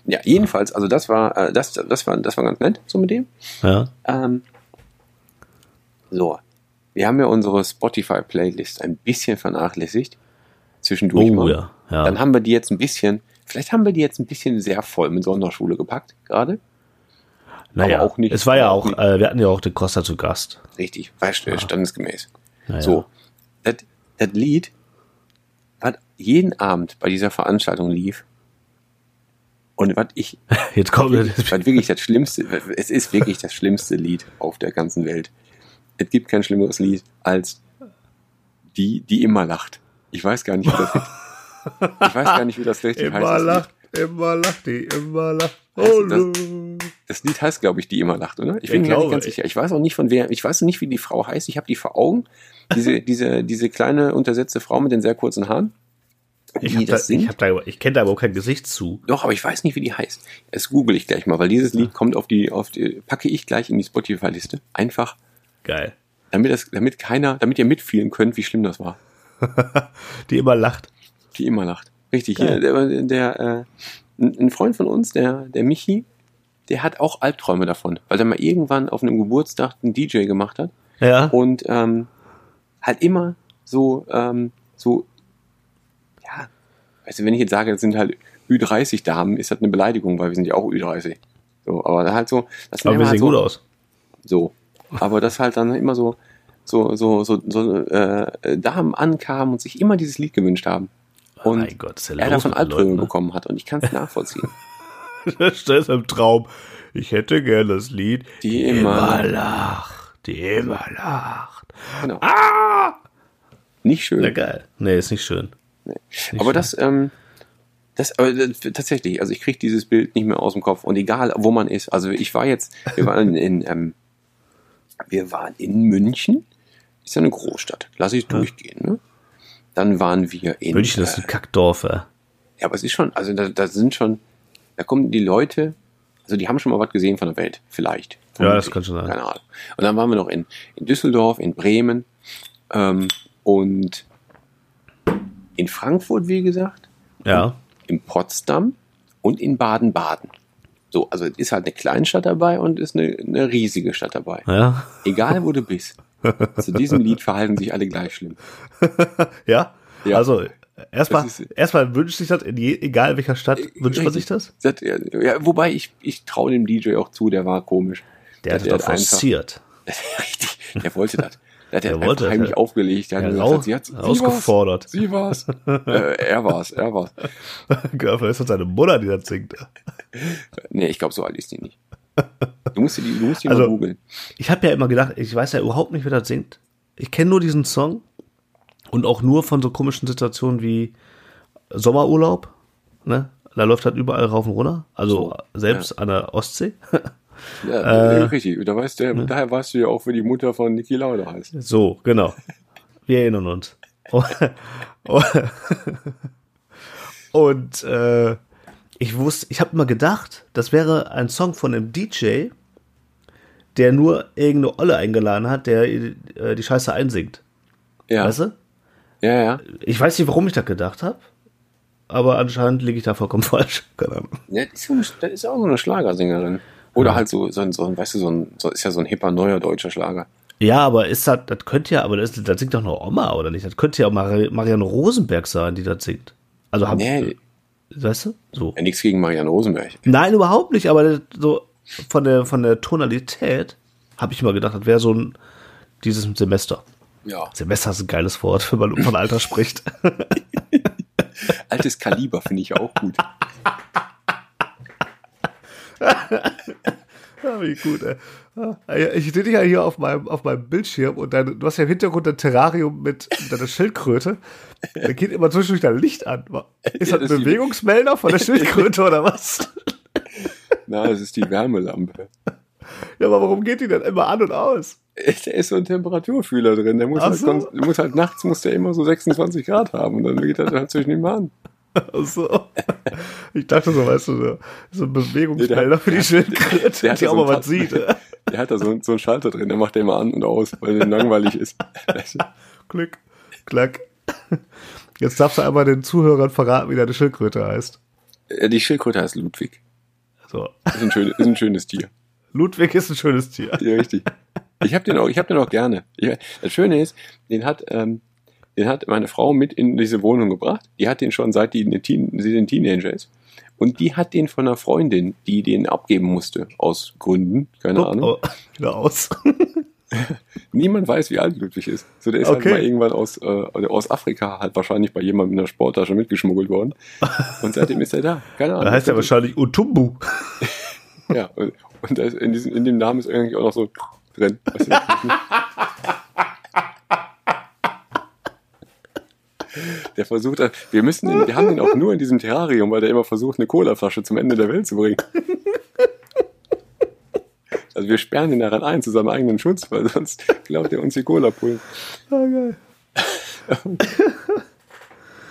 Ja, jedenfalls, also das war, äh, das, das war, das war ganz nett, so mit dem. Ja. Ähm, so, wir haben ja unsere Spotify-Playlist ein bisschen vernachlässigt. Zwischendurch Oh, mal. ja, ja. Dann haben wir die jetzt ein bisschen, vielleicht haben wir die jetzt ein bisschen sehr voll mit Sonderschule gepackt, gerade. Naja, auch nicht- es war ja auch, äh, wir hatten ja auch den Costa zu Gast. Richtig, war st- standesgemäß. Naja. So, das Lied, was jeden Abend bei dieser Veranstaltung lief, und was ich, Jetzt kommt was wirklich das Schlimmste, es ist wirklich das schlimmste Lied auf der ganzen Welt. Es gibt kein schlimmeres Lied als die, die immer lacht. Ich weiß gar nicht, wie das, ich weiß gar nicht, wie das richtig heißt. das Lied. immer lacht, die immer lacht. Also das- Das Lied heißt, glaube ich, die immer lacht, oder? Ich bin mir nicht ganz sicher. Ich weiß auch nicht von wer, ich weiß nicht, wie die Frau heißt. Ich habe die vor Augen. Diese, diese, diese kleine untersetzte Frau mit den sehr kurzen Haaren. Ich, hab da, singt. ich, hab da, ich kenne da aber auch kein Gesicht zu. Doch, aber ich weiß nicht, wie die heißt. Das google ich gleich mal, weil dieses Lied kommt auf die, auf die, packe ich gleich in die Spotify-Liste. Einfach, Geil. damit das, damit keiner, damit ihr mitfühlen könnt, wie schlimm das war. Die immer lacht. Die immer lacht. Richtig, Geil. hier, der, der äh, ein Freund von uns, der, der Michi, der hat auch Albträume davon, weil der mal irgendwann auf einem Geburtstag einen DJ gemacht hat Ja. und ähm, halt immer so, ähm, so, ja, weißt du, wenn ich jetzt sage, das sind halt Ü30-Damen, ist das eine Beleidigung, weil wir sind ja auch Ü30. So, aber halt so, das aber wir immer sehen so, gut aus. so. Aber das halt dann immer so, so, so, so, so äh, Damen ankamen und sich immer dieses Lied gewünscht haben. Oh Und mein Gott, ist ja er davon Albträume ne? bekommen hat und ich kann es nachvollziehen. Stress im Traum. Ich hätte gern das Lied. Die immer- lacht. Die immer lacht. Genau. Ah! Nicht schön. Na geil. Nee, ist nicht schön. Aber das, ähm, das, aber das, tatsächlich, also ich kriege dieses Bild nicht mehr aus dem Kopf und egal, wo man ist. Also ich war jetzt, wir waren in, ähm, wir waren in München, ist ja eine Großstadt, lass ich durchgehen. Ne? Dann waren wir in, München ist äh, ein Kackdorf, ey. ja, aber es ist schon, also da, da sind schon, da kommen die Leute, also die haben schon mal was gesehen von der Welt, vielleicht. Ja, das kann schon sein. Keine Ahnung. Und dann waren wir noch in, in Düsseldorf, in Bremen ähm, und in Frankfurt, wie gesagt Ja. in Potsdam und in Baden-Baden. So, also es ist halt eine Kleinstadt dabei und ist eine, eine riesige Stadt dabei. Ja. Egal wo du bist. Zu diesem Lied verhalten sich alle gleich schlimm. Ja? Ja. Also, erstmal, erstmal wünscht sich das, in je, egal welcher Stadt, wünscht man sich das? Das- Ja, wobei ich, ich traue dem DJ auch zu, der war komisch. Der hat Der doch hat einfach- forciert. Richtig, der wollte das. Der hat Der er wollte einfach das, heimlich ja. aufgelegt. Der hat Ja, gesagt, rau- sie hat rausgefordert. Sie war's. Sie war's. äh, er war's, er war's. Vielleicht ist das seine Mutter, die das singt. Nee, ich glaube, so alt ist die nicht. Du musst die, du musst die Also- mal googeln. Ich habe ja immer gedacht, ich weiß ja überhaupt nicht, wer das singt. Ich kenne nur diesen Song und auch nur von so komischen Situationen wie Sommerurlaub. Ne? Da läuft halt überall rauf und runter. Also selbst an der Ostsee. Ja, Äh, richtig. Da weißt du, daher weißt du ja auch, wie die Mutter von Niki Lauda heißt. So, genau. Wir erinnern uns. Und äh, ich wusste, ich habe immer gedacht, das wäre ein Song von einem DJ, der nur irgendeine Olle eingeladen hat, der äh, die Scheiße einsingt. Ja, Weißt du? ja, ja. Ich weiß nicht, warum ich das gedacht habe, aber anscheinend liege ich da vollkommen falsch. Keine Ahnung. ja das ist auch so eine Schlagersängerin. Oder halt so, so, ein, so ein, weißt du, so ein, so ist ja so ein hipper neuer deutscher Schlager. Ja, aber ist das, das könnte ja, aber das, das singt doch noch Oma, oder nicht? Das könnte ja auch Mari Marianne Rosenberg sein, die das singt. Also hab, Nee, weißt du? So. ja, nichts gegen Marianne Rosenberg. Nein, überhaupt nicht, aber das- so von der, von der Tonalität habe ich mal gedacht, das wäre so ein, dieses Semester. Ja. Semester ist ein geiles Wort, wenn man von Alter spricht. Altes Kaliber finde ich auch gut. Ja, wie gut, ey. Ja, Ich sehe dich ja hier auf meinem, auf meinem Bildschirm und dein, du hast ja im Hintergrund ein Terrarium mit deiner Schildkröte. Da geht immer zwischendurch dein Licht an. Ist Ja, das das ein Bewegungsmelder von der Schildkröte oder was? Na, das ist die Wärmelampe. Ja, aber warum geht die denn immer an und aus? Da ist so ein Temperaturfühler drin. Der muss, Ach halt, so. der muss halt nachts muss der immer so 26 Grad haben und dann geht das natürlich nicht mehr an. So. Ich dachte so, weißt du, so, ein Bewegungsmelder für die Schildkröte, der hat die auch so mal was sieht. Tat- Der hat da so, so einen Schalter drin, der macht den immer an und aus, weil der langweilig ist. Klick, klack. Jetzt darfst du einmal den Zuhörern verraten, wie deine Schildkröte heißt. Äh, Die Schildkröte heißt Ludwig. So. Ist ein, schön, ist ein schönes Tier. Ludwig ist ein schönes Tier. Ja, richtig. Ich habe den auch, ich habe den auch gerne. Ich, das Schöne ist, den hat, ähm, den hat meine Frau mit in diese Wohnung gebracht. Die hat den schon seit die sie ein Teenager ist. Und die hat den von einer Freundin, die den abgeben musste, aus Gründen, keine Ahnung. Oh, wieder aus. Niemand weiß, wie alt Ludwig ist. So, der ist Okay. halt mal irgendwann aus, äh, aus Afrika halt wahrscheinlich bei jemandem in der Sporttasche mitgeschmuggelt worden. Und seitdem ist er da. Keine Ahnung. Da heißt er wahrscheinlich Utumbu. Ja, und, und in, diesem, in dem Namen ist eigentlich auch noch so drin. Weißt du? Der versucht, wir müssen, den, wir haben den auch nur in diesem Terrarium, weil der immer versucht, eine Colaflasche zum Ende der Welt zu bringen. Also wir sperren ihn daran ein zu seinem eigenen Schutz, weil sonst glaubt er uns die Cola pullen. Ah, geil.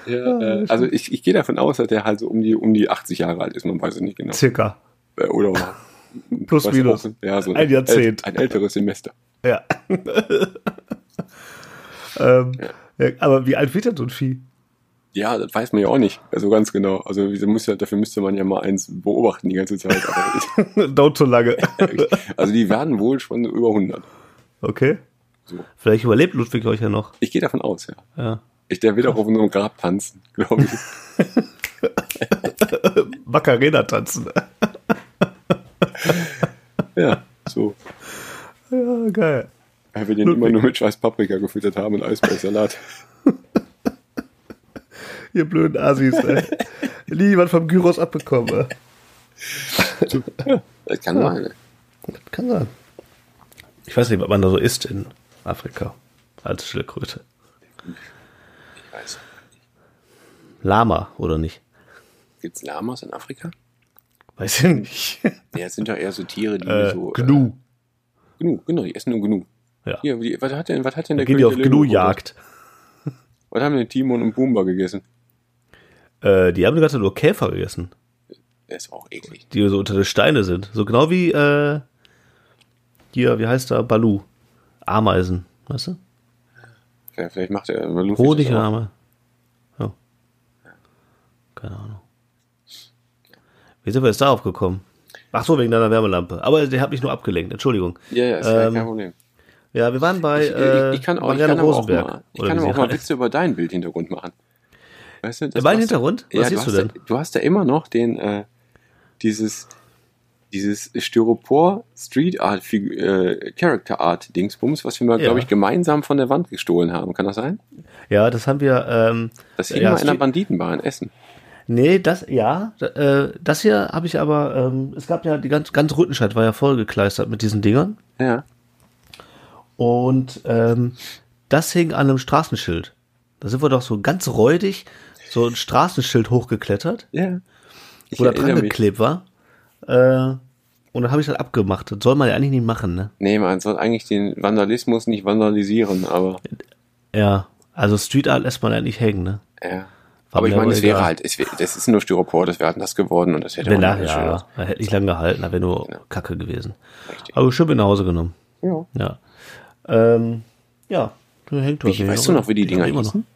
Ja, äh, also ich, ich gehe davon aus, dass der halt so um die, um die 80 Jahre alt ist, man weiß es nicht genau. Circa. Äh, Oder. Plus, minus. auch, Ja, so Ein Jahrzehnt. Ein älteres Semester. Ja. ähm, ja. Aber wie alt wird denn so ein Vieh? Ja, das weiß man ja auch nicht. Also ganz genau. Also ja, dafür müsste man ja mal eins beobachten die ganze Zeit. Aber Dauert so lange. also die werden wohl schon über 100. Okay. So. Vielleicht überlebt Ludwig euch ja noch. Ich gehe davon aus, ja. Ja. Ich, der wird auch auf unserem Grab tanzen, glaube ich. Macarena tanzen. Ja, so. Ja, geil. Weil wir den immer nur mit scheiß Paprika gefüttert haben und Eisbergsalat. Ihr blöden Asis, ey. Niemand vom Gyros abbekommen. ey. Das kann sein. Das kann sein. Ich weiß nicht, was man da so isst in Afrika. Als Schildkröte. Ich weiß. Lama, oder nicht? Gibt's Lamas in Afrika? Weiß ich nicht. Ja, es sind doch eher so Tiere, die Äh, so. Gnu. Äh, Gnu, genau, die essen nur Gnu. Ja. Hier, die, was hat denn, was hat denn Da der gehen die auf Gnu-Jagd. Was haben denn Timon und Pumba gegessen? Äh, die haben die ganze Zeit nur Käfer gegessen, Der ist auch eklig. die so unter den Steine sind. So genau wie, äh, hier, wie heißt der? Balu. Ameisen, weißt du? Vielleicht, vielleicht macht er das auch. Honigarme. Ja. Keine Ahnung. Wie sind wir jetzt darauf gekommen? Ach so, wegen deiner Wärmelampe. Aber der hat mich nur abgelenkt, Entschuldigung. Ja, ja, ist ja Ähm, kein Problem. Ja, wir waren bei Ich, äh, ich, ich kann auch, ich Marianne kann aber auch Rosenberg. mal, ich kann wie aber auch mal. Witze über deinen Bildhintergrund machen. Weißt du, das hast- Hintergrund? Was ja, siehst du du denn? Ja, du hast ja immer noch den, äh, dieses, dieses Styropor Street Art äh, Character Art Dingsbums, was wir mal, Ja. glaube ich, gemeinsam von der Wand gestohlen haben. Kann das sein? Ja, das haben wir. Ähm, Das hing ja, mal in einer Banditenbar in Essen. Nee, das, ja, äh, das hier habe ich aber, ähm, es gab ja die ganz, ganz Rüttenscheid war ja vollgekleistert mit diesen Dingern. Ja. Und ähm, das hing an einem Straßenschild. Da sind wir doch so ganz räudig so ein Straßenschild hochgeklettert, Ja. Ich wo da dran geklebt war. Äh, und dann habe ich das abgemacht. Das soll man ja eigentlich nicht machen, ne? Nee, man soll eigentlich den Vandalismus nicht vandalisieren, aber Ja, also Street Art lässt man ja nicht hängen, ne? ja. War Aber ich meine, es wäre halt, es wär, das ist nur Styropor, das wäre nass geworden und das hätte da, nicht ja, da hätte ich lange gehalten, da wäre nur Genau. Kacke gewesen. Richtig. Aber schön mit nach Hause genommen. Ja. Ja. Ähm, ja, da hängt. Wie- weißt du noch, wie die Dinger immer noch. hießen?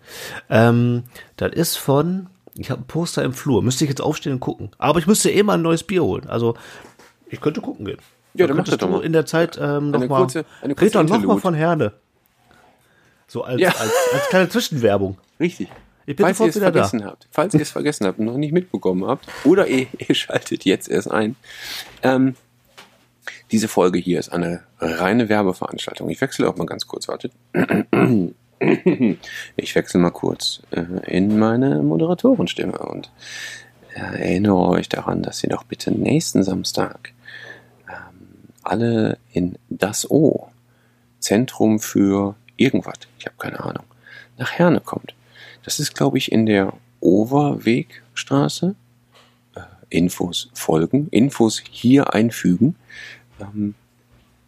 Ähm, das ist von, ich habe ein Poster im Flur, müsste ich jetzt aufstehen und gucken. Aber ich müsste eh mal ein neues Bier holen. Also, ich könnte gucken gehen. Ja, dann mach könntest das doch du mal. in der Zeit ähm, noch Eine mal, kurze- eine kurze red doch noch mal Interlude. von Herne. So als, Ja. als, als kleine Zwischenwerbung. Richtig. Ich bin falls ihr sofort es wieder da. vergessen habt, falls ihr es vergessen habt und noch nicht mitbekommen habt, oder ihr, ihr schaltet jetzt erst ein, ähm, diese Folge hier ist eine reine Werbeveranstaltung. Ich wechsle auch mal ganz kurz, wartet. Ich wechsle mal kurz äh, in meine Moderatorenstimme und äh, erinnere euch daran, dass ihr doch bitte nächsten Samstag ähm, alle in das O, Zentrum für irgendwas, ich habe keine Ahnung, nach Herne kommt. Das ist, glaube ich, in der Overwegstraße. Äh, Infos folgen, Infos hier einfügen. Ähm,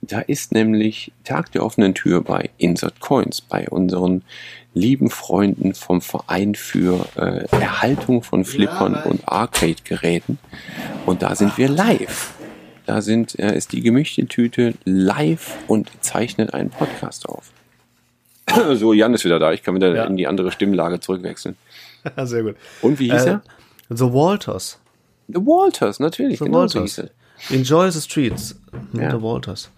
da ist nämlich Tag der offenen Tür bei Insert Coins, bei unseren lieben Freunden vom Verein für äh, Erhaltung von Flippern und Arcade-Geräten. Und da sind wir live. Da sind, äh, ist die gemischte Tüte live und zeichnet einen Podcast auf. So, Jan ist wieder da. Ich kann wieder Ja. in die andere Stimmlage zurückwechseln. Sehr gut. Und wie hieß Äh, er? The Walters. The Walters, natürlich. The genau so Walters. hieß er. Enjoy the Streets. Mit Ja. Walters.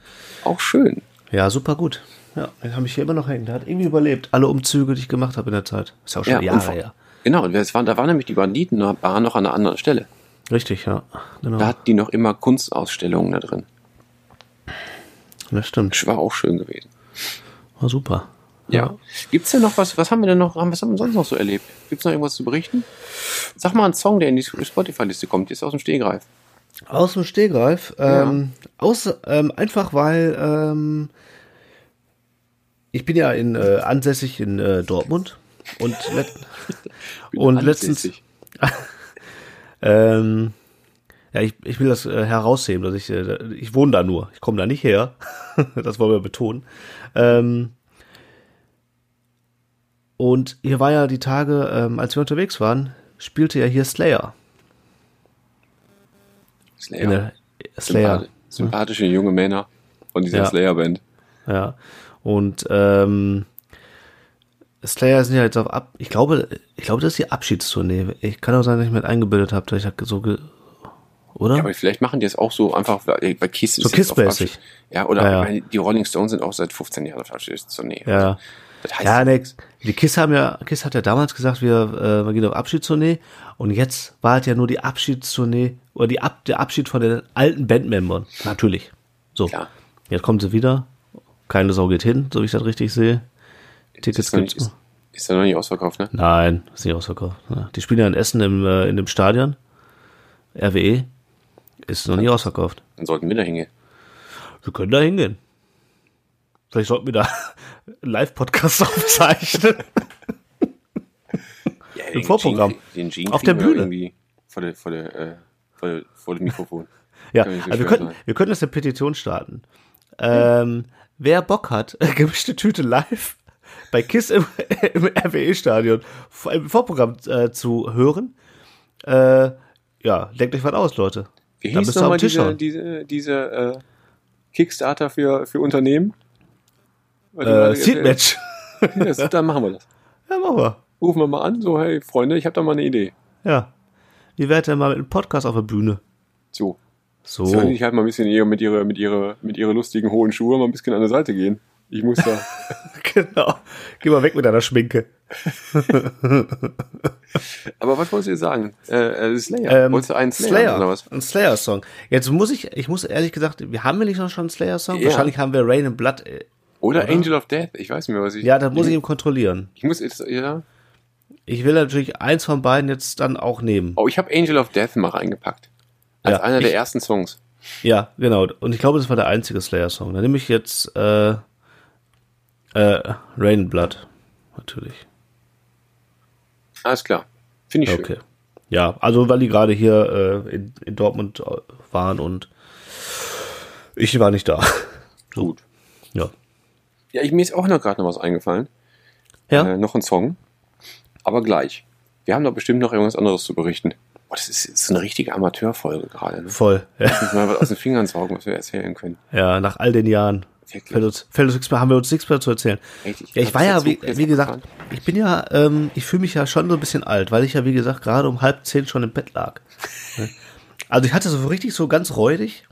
Auch schön. Ja, super gut. Ja, den habe ich hier immer noch hängen. Der hat irgendwie überlebt. Alle Umzüge, die ich gemacht habe in der Zeit. Ist ja auch schon Ja, Jahre her. Genau, das war, da waren nämlich die Banditen noch- waren noch an einer anderen Stelle. Richtig, ja. Genau. Da hatten die noch immer Kunstausstellungen da drin. das stimmt. Das war auch schön gewesen. War super. Ja. Gibt's denn noch was, was haben wir denn noch, was haben wir sonst noch so erlebt? Gibt's noch irgendwas zu berichten? Sag mal einen Song, der in die Spotify-Liste kommt, jetzt aus dem Stehgreif. Aus dem Stehgreif. Ähm, aus, ähm, einfach weil ähm, ich bin ja in, äh, ansässig in äh, Dortmund und, let und ansässig. letztens ähm, ja, ich, ich will das äh, herausheben, dass ich äh, ich wohne da nur, ich komme da nicht her. das wollen wir betonen. Ähm, und hier war ja die Tage, ähm, als wir unterwegs waren, spielte ja hier Slayer. Slayer. Der Slayer. Sympath- Sympathische junge Männer von dieser Ja. Slayer-Band. Ja. Und ähm, Slayer sind ja jetzt auf Ab. Ich glaube, ich glaube, das ist die Abschiedstournee. Ich kann auch sein, dass ich mit eingebildet habe, dass ich halt so ge oder? Ja, aber vielleicht machen die es auch so einfach, weil bei Kiss So ist auf Kiss-mäßig. Abschied. Ja, oder Ja, ja. die Rolling Stones sind auch seit 15 Jahren auf Abschiedstournee. ja. Das heißt, Ja, nix. Die Kiss haben ja, Kiss hat ja damals gesagt, wir, äh, wir gehen auf Abschiedstournee. Und jetzt war halt ja nur die Abschiedstournee oder die Ab, der Abschied von den alten Bandmembern. Natürlich. So. Klar. Jetzt kommen sie wieder. Keine Sau geht hin, so wie ich das richtig sehe. Tickets nicht, gibt's. ist, ist ja noch nicht ausverkauft, ne? Nein, ist nicht ausverkauft. Ja. Die spielen ja in Essen im, äh, in dem Stadion. RWE. Ist noch nie ausverkauft. Dann sollten wir da hingehen. Wir können da hingehen. Vielleicht sollten wir da einen Live-Podcast aufzeichnen. Ja, Im Vorprogramm. Den Gene Auf der Bühne. Irgendwie vor, der, vor, der, äh, vor, vor dem Mikrofon. Ja, also wir könnten, sein. wir könnten jetzt eine Petition starten. Ähm, wer Bock hat, gemischte Tüte live bei KISS im, im RWE-Stadion im Vorprogramm äh, zu hören, äh, ja, denkt euch was aus, Leute. Wie hieß nochmal diese, diese, diese äh, Kickstarter für, für Unternehmen? Äh, mal, Seed äh, dann machen wir das. Ja, machen wir. Rufen wir mal an, so, hey Freunde, ich habe da mal eine Idee. Ja. Wie wäre denn mal mit einem Podcast auf der Bühne? So. So. Sollen die halt mal ein bisschen eher mit ihre, mit ihre, mit ihre lustigen hohen Schuhe mal ein bisschen an der Seite gehen? Ich muss da. genau. Geh mal weg mit deiner Schminke. Aber was wolltest du jetzt sagen? Äh, äh, Slayer. Ähm, wolltest du einen Slayer, Slayer, oder was? ein Slayer-Song. Jetzt muss ich, ich muss ehrlich gesagt, wir haben wir nicht noch schon einen Slayer-Song? Ja. Wahrscheinlich haben wir Rain and Blood. äh, Oder, Oder? Angel of Death. Ich weiß nicht mehr, was ich. Ja, das muss ich ihm kontrollieren. Ich muss jetzt, ja. Ich will natürlich eins von beiden jetzt dann auch nehmen. Oh, ich habe Angel of Death mal reingepackt. Als Ja, einer der ich- ersten Songs. Ja, genau. Und ich glaube, das war der einzige Slayer-Song. Dann nehme ich jetzt äh, äh, Rain Blood. Natürlich. Alles klar. Finde ich Okay. schön. Ja, also weil die gerade hier äh, in, in Dortmund äh, waren und ich war nicht da. Gut. Ja. Ja, ich, mir ist auch noch gerade noch was eingefallen. Ja? Äh, noch ein Song. Aber gleich. Wir haben doch bestimmt noch irgendwas anderes zu berichten. Oh, das ist, ist eine richtige Amateurfolge gerade. Ne? Voll. Ja. Muss mal was aus den Fingern saugen, was wir erzählen können. ja, nach all den Jahren. Wirklich. Fällt uns, fällt uns nichts mehr, haben wir uns nichts mehr zu erzählen. Richtig. Ja, ich war ja, wie, wie gesagt, ich bin ja, ähm, ich fühle mich ja schon so ein bisschen alt, weil ich ja, wie gesagt, gerade um halb zehn schon im Bett lag. Ne? Also ich hatte so richtig so ganz räudig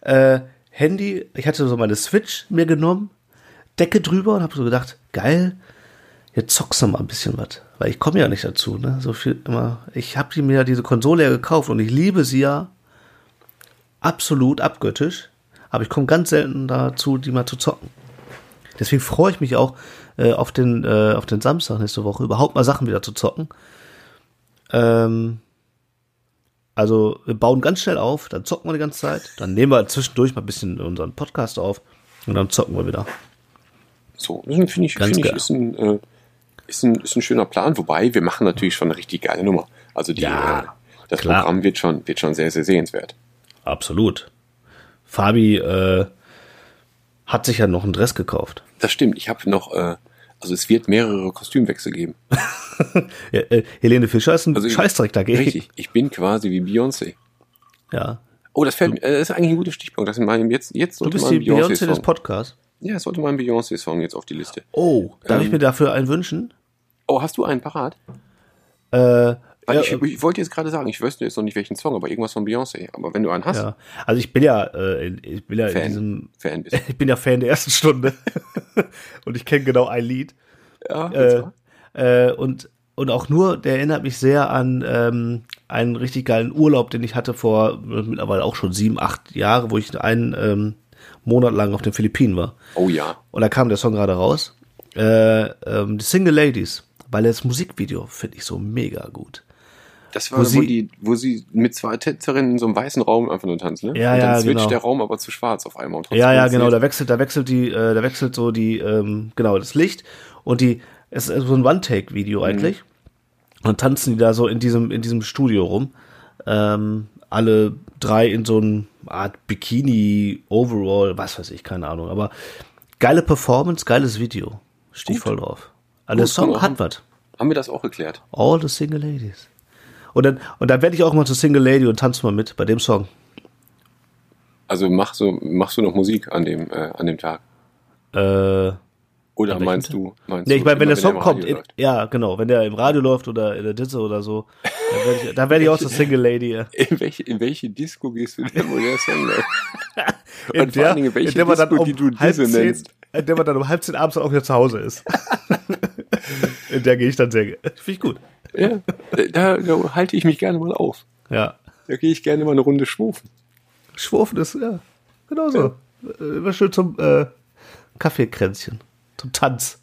äh, Handy, ich hatte so meine Switch mir genommen, Decke drüber und habe so gedacht, geil, jetzt zockst du mal ein bisschen was. Weil ich komme ja nicht dazu, ne? So viel immer. Ich habe mir ja diese Konsole ja gekauft und ich liebe sie ja absolut abgöttisch, aber ich komme ganz selten dazu, die mal zu zocken. Deswegen freue ich mich auch äh, auf, den, äh, auf den Samstag nächste Woche, überhaupt mal Sachen wieder zu zocken. Ähm, also wir bauen ganz schnell auf, dann zocken wir die ganze Zeit, dann nehmen wir zwischendurch mal ein bisschen unseren Podcast auf und dann zocken wir wieder. So, finde ich, Ganz finde ich ist, ein, äh, ist, ein, ist ein schöner Plan. Wobei, wir machen natürlich schon eine richtig geile Nummer. Also die, Ja, äh, das klar. Programm wird schon, wird schon sehr, sehr sehenswert. Absolut. Fabi äh, hat sich ja noch einen Dress gekauft. Das stimmt. Ich habe noch, äh, also es wird mehrere Kostümwechsel geben. Ja, äh, Helene Fischer ist ein Also ich- Scheißdreck dagegen. Richtig. Ich bin quasi wie Beyoncé. Ja. Oh, das fällt mir, äh, das ist eigentlich ein guter Stichpunkt. Das ist mein, jetzt, jetzt Du bist die Beyoncé des. Podcasts. Ja, es sollte mal ein Beyoncé-Song jetzt auf die Liste. Oh, darf ich Ähm, mir dafür einen wünschen? Oh, hast du einen parat? Äh, ja, ich, ich wollte jetzt gerade sagen, ich wüsste jetzt noch nicht welchen Song, aber irgendwas von Beyoncé. Aber wenn du einen hast, ja. Also ich bin ja, äh, ich bin ja in Fan. diesem, Fan bist. ich bin ja Fan der ersten Stunde und ich kenne genau ein Lied. Ja, Äh, äh, und und auch nur, der erinnert mich sehr an ähm, einen richtig geilen Urlaub, den ich hatte vor äh, mittlerweile auch schon sieben, acht Jahre, wo ich einen ähm, Monat lang auf den Philippinen war. Oh ja. Und da kam der Song gerade raus. Äh, ähm, die Single Ladies, weil das Musikvideo finde ich so mega gut. Das war, Wo wo, sie- die, wo sie mit zwei Tänzerinnen in so einem weißen Raum einfach nur tanzen, ne? Ja, und dann ja, switcht genau. der Raum aber zu schwarz auf einmal. Ja, ja, genau. Da wechselt, da wechselt die, äh, da wechselt so die, ähm, genau, das Licht und die, es ist so ein One-Take-Video eigentlich. Und tanzen die da so in diesem, in diesem Studio rum. Ähm, alle drei in so einem Art Bikini, Overall, was weiß ich, keine Ahnung. Aber geile Performance, geiles Video. Stehe ich voll drauf. Also der Song hat was. Haben wir das auch geklärt? All the Single Ladies. Und dann, und dann werde ich auch mal zur Single Lady und tanze mal mit bei dem Song. Also machst du, machst du noch Musik an dem, äh, an dem Tag? Äh, Oder meinst du, meinst Nee, ich meine, wenn der Song kommt, in, ja, genau, wenn der im Radio läuft oder in der Disse oder so, dann werde ich, dann werd ich auch zur Single Lady. ja. in, welche, in welche Disco gehst du denn, wo der Song läuft? In Und vor allen Dingen, welche in der man dann Disco, um die du Disse zehn, nennst. in der man dann um halb zehn abends auch wieder zu Hause ist. in der gehe ich dann sehr, finde ich gut. Ja, da, da halte ich mich gerne mal auf. Ja. Da gehe ich gerne mal eine Runde schwufen. Schwurfen ist, ja, genau so. Äh, Immer schön zum äh, Kaffeekränzchen, zum Tanz.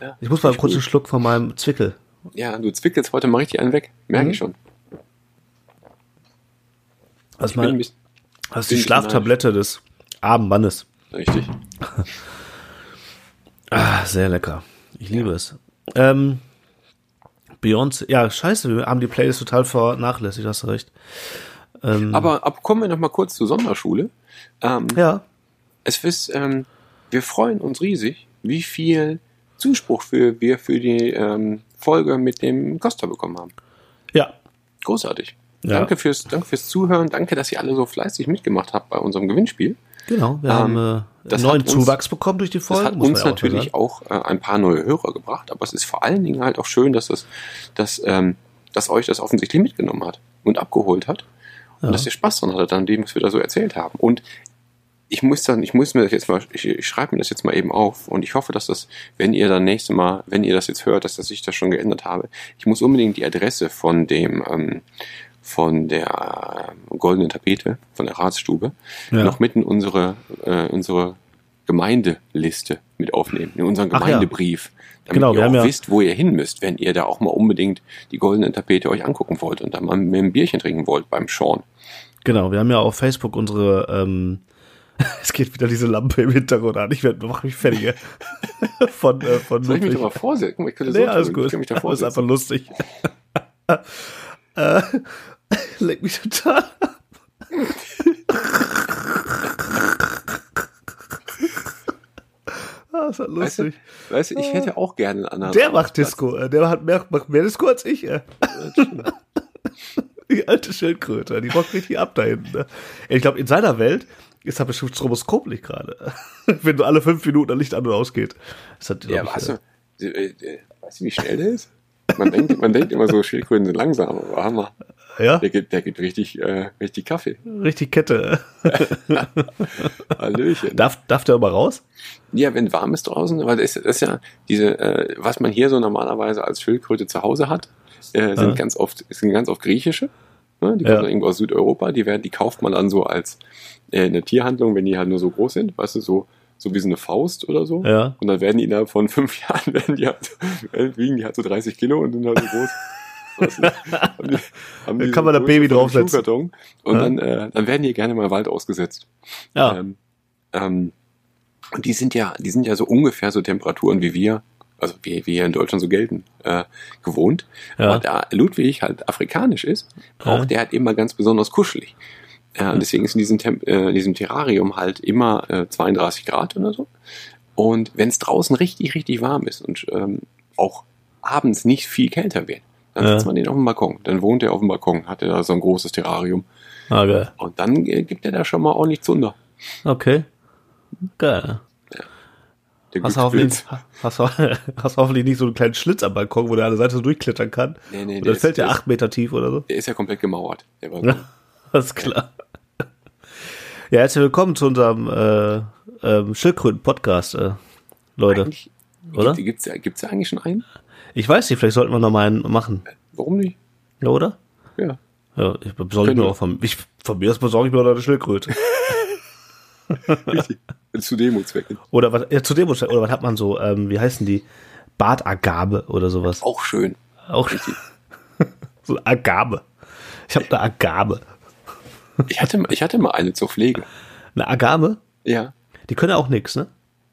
Ja, Ich muss mal kurz einen Schluck von meinem Zwickel. Ja, du zwickelst heute mal richtig einen weg. Merke Mhm. ich schon. Das Ich bin ein mal, bisschen, das ist bin die Schlaftablette des armen Mannes. richtig. Ah, sehr lecker. Ich liebe es. Ähm, Beyoncé, ja, scheiße, wir haben die Playlist total vernachlässigt, hast du recht. Ähm, Aber, aber kommen wir noch mal kurz zur Sonderschule. Ähm, ja, Es ist, ähm, wir freuen uns riesig, wie viel Zuspruch für, wir für die ähm, Folge mit dem Costa bekommen haben. ja, Großartig. Ja. Danke, fürs, danke fürs Zuhören. Danke, dass ihr alle so fleißig mitgemacht habt bei unserem Gewinnspiel. Genau. Wir Ähm, haben äh, das neuen hat uns- Zuwachs bekommen durch die Das Folge. hat muss man uns ja auch natürlich auch äh, ein paar neue Hörer gebracht, aber es ist vor allen Dingen halt auch schön, dass, das, dass, ähm, dass euch das offensichtlich mitgenommen hat und abgeholt hat. Und Ja. dass ihr Spaß dran hattet an dem, was wir da so erzählt haben. Und ich muss dann, ich muss mir das jetzt mal, ich, ich schreibe mir das jetzt mal eben auf und ich hoffe, dass das, wenn ihr dann nächste Mal, wenn ihr das jetzt hört, dass, dass ich das schon geändert habe. Ich muss unbedingt die Adresse von dem, ähm, von der äh, goldenen Tapete, von der Ratsstube, Ja. noch mit in unsere, äh, unsere Gemeindeliste mit aufnehmen, in unseren Ach ja. Gemeindebrief. Damit Genau, ihr auch ja- wisst, wo ihr hin müsst, wenn ihr da auch mal unbedingt die goldene Tapete euch angucken wollt und dann mal mit einem Bierchen trinken wollt beim Sean. Genau, wir haben ja auf Facebook unsere, ähm, es geht wieder diese Lampe im Hintergrund an. Ich werde, mach mich fertig. von, äh, von Soll ich mich da mal vorsetzen? Ich könnte so Nee, alles tun. gut. Ich mich da Das ist vorsetzen. einfach lustig. äh, leck mich total ab. ah, ist halt Weißt du, lustig. weißt du, ich hätte auch gerne einen anderen. Der macht. Disco. äh, Der hat mehr, macht mehr Disco als ich. Äh. Die alte Schildkröte, die rockt richtig ab da hinten. Ne? Ich glaube, in seiner Welt ist das bestimmt Stroboskoplicht gerade. Wenn du alle fünf Minuten ein Licht an und ausgeht. Das hat, Ja, weißt äh, du, weißt du, wie schnell der ist? Man denkt, man denkt immer so, Schildkröten sind langsam, aber Hammer. Ja, Der gibt, der gibt richtig, äh, richtig Kaffee. richtig Kette. Hallöchen. Darf, darf der aber raus? Ja, wenn warm ist draußen, aber das ist, das ist ja diese, äh, was man hier so normalerweise als Schildkröte zu Hause hat, äh, sind Ja. ganz oft, sind ganz oft griechische. Ne? Die Ja. kommen dann irgendwo aus Südeuropa, die werden, die kauft man dann so als äh, in der Tierhandlung, wenn die halt nur so groß sind, weißt du, so, so wie so eine Faust oder so. Ja. Und dann werden die innerhalb von fünf Jahren werden die halt, wiegen die halt so 30 Kilo und sind halt so groß. Haben die, haben die kann man da Baby draufsetzen. Und Ja. dann, äh, dann werden die gerne mal im Wald ausgesetzt. Ja. Ähm, ähm, und die sind ja, die sind ja so ungefähr so Temperaturen wie wir, also wie wir hier in Deutschland so gelten, äh, gewohnt. Ja. Aber da Ludwig halt afrikanisch ist, braucht Ja. der halt immer ganz besonders kuschelig. Äh, und deswegen ist in diesem, Temp äh, in diesem Terrarium halt immer äh, 32 Grad oder so. Und wenn es draußen richtig, richtig warm ist und ähm, auch abends nicht viel kälter wird, dann Ja. setzt man den auf dem Balkon. Dann wohnt er auf dem Balkon, hat er da so ein großes Terrarium. Ah, geil. Und dann äh, gibt er da schon mal ordentlich Zunder. Okay. Geil. Der Hast du, hoffentlich, hast, hast hoffentlich nicht so einen kleinen Schlitz am Balkon, wo der der Seite so durchklettern kann? Nee, nee, Und der das fällt ist- ja der ist- acht Meter tief oder so. Der ist ja komplett gemauert. Der Balkon. Ja, alles klar. Ja, herzlich willkommen zu unserem äh, ähm, Schildkröten-Podcast, äh, Leute. Eigentlich, Oder? Gibt, ja, gibt's ja eigentlich schon einen? Ich weiß nicht, vielleicht sollten wir noch mal einen machen. Warum nicht? Ja, oder? Ja. Ja, ich besorge mir auch von, ich, von mir aus besorge ich mir noch eine Schildkröte. Richtig. Zu Demo-Zwecken. Oder was, ja, zu dem, oder was hat man so, ähm, wie heißen die? Bartagabe oder sowas. Auch schön. Auch Richtig. so eine Agabe. Ich habe eine Agabe. Ich hatte, ich hatte mal eine zur Pflege. Eine Agame? Ja. Die können ja auch nix, ne?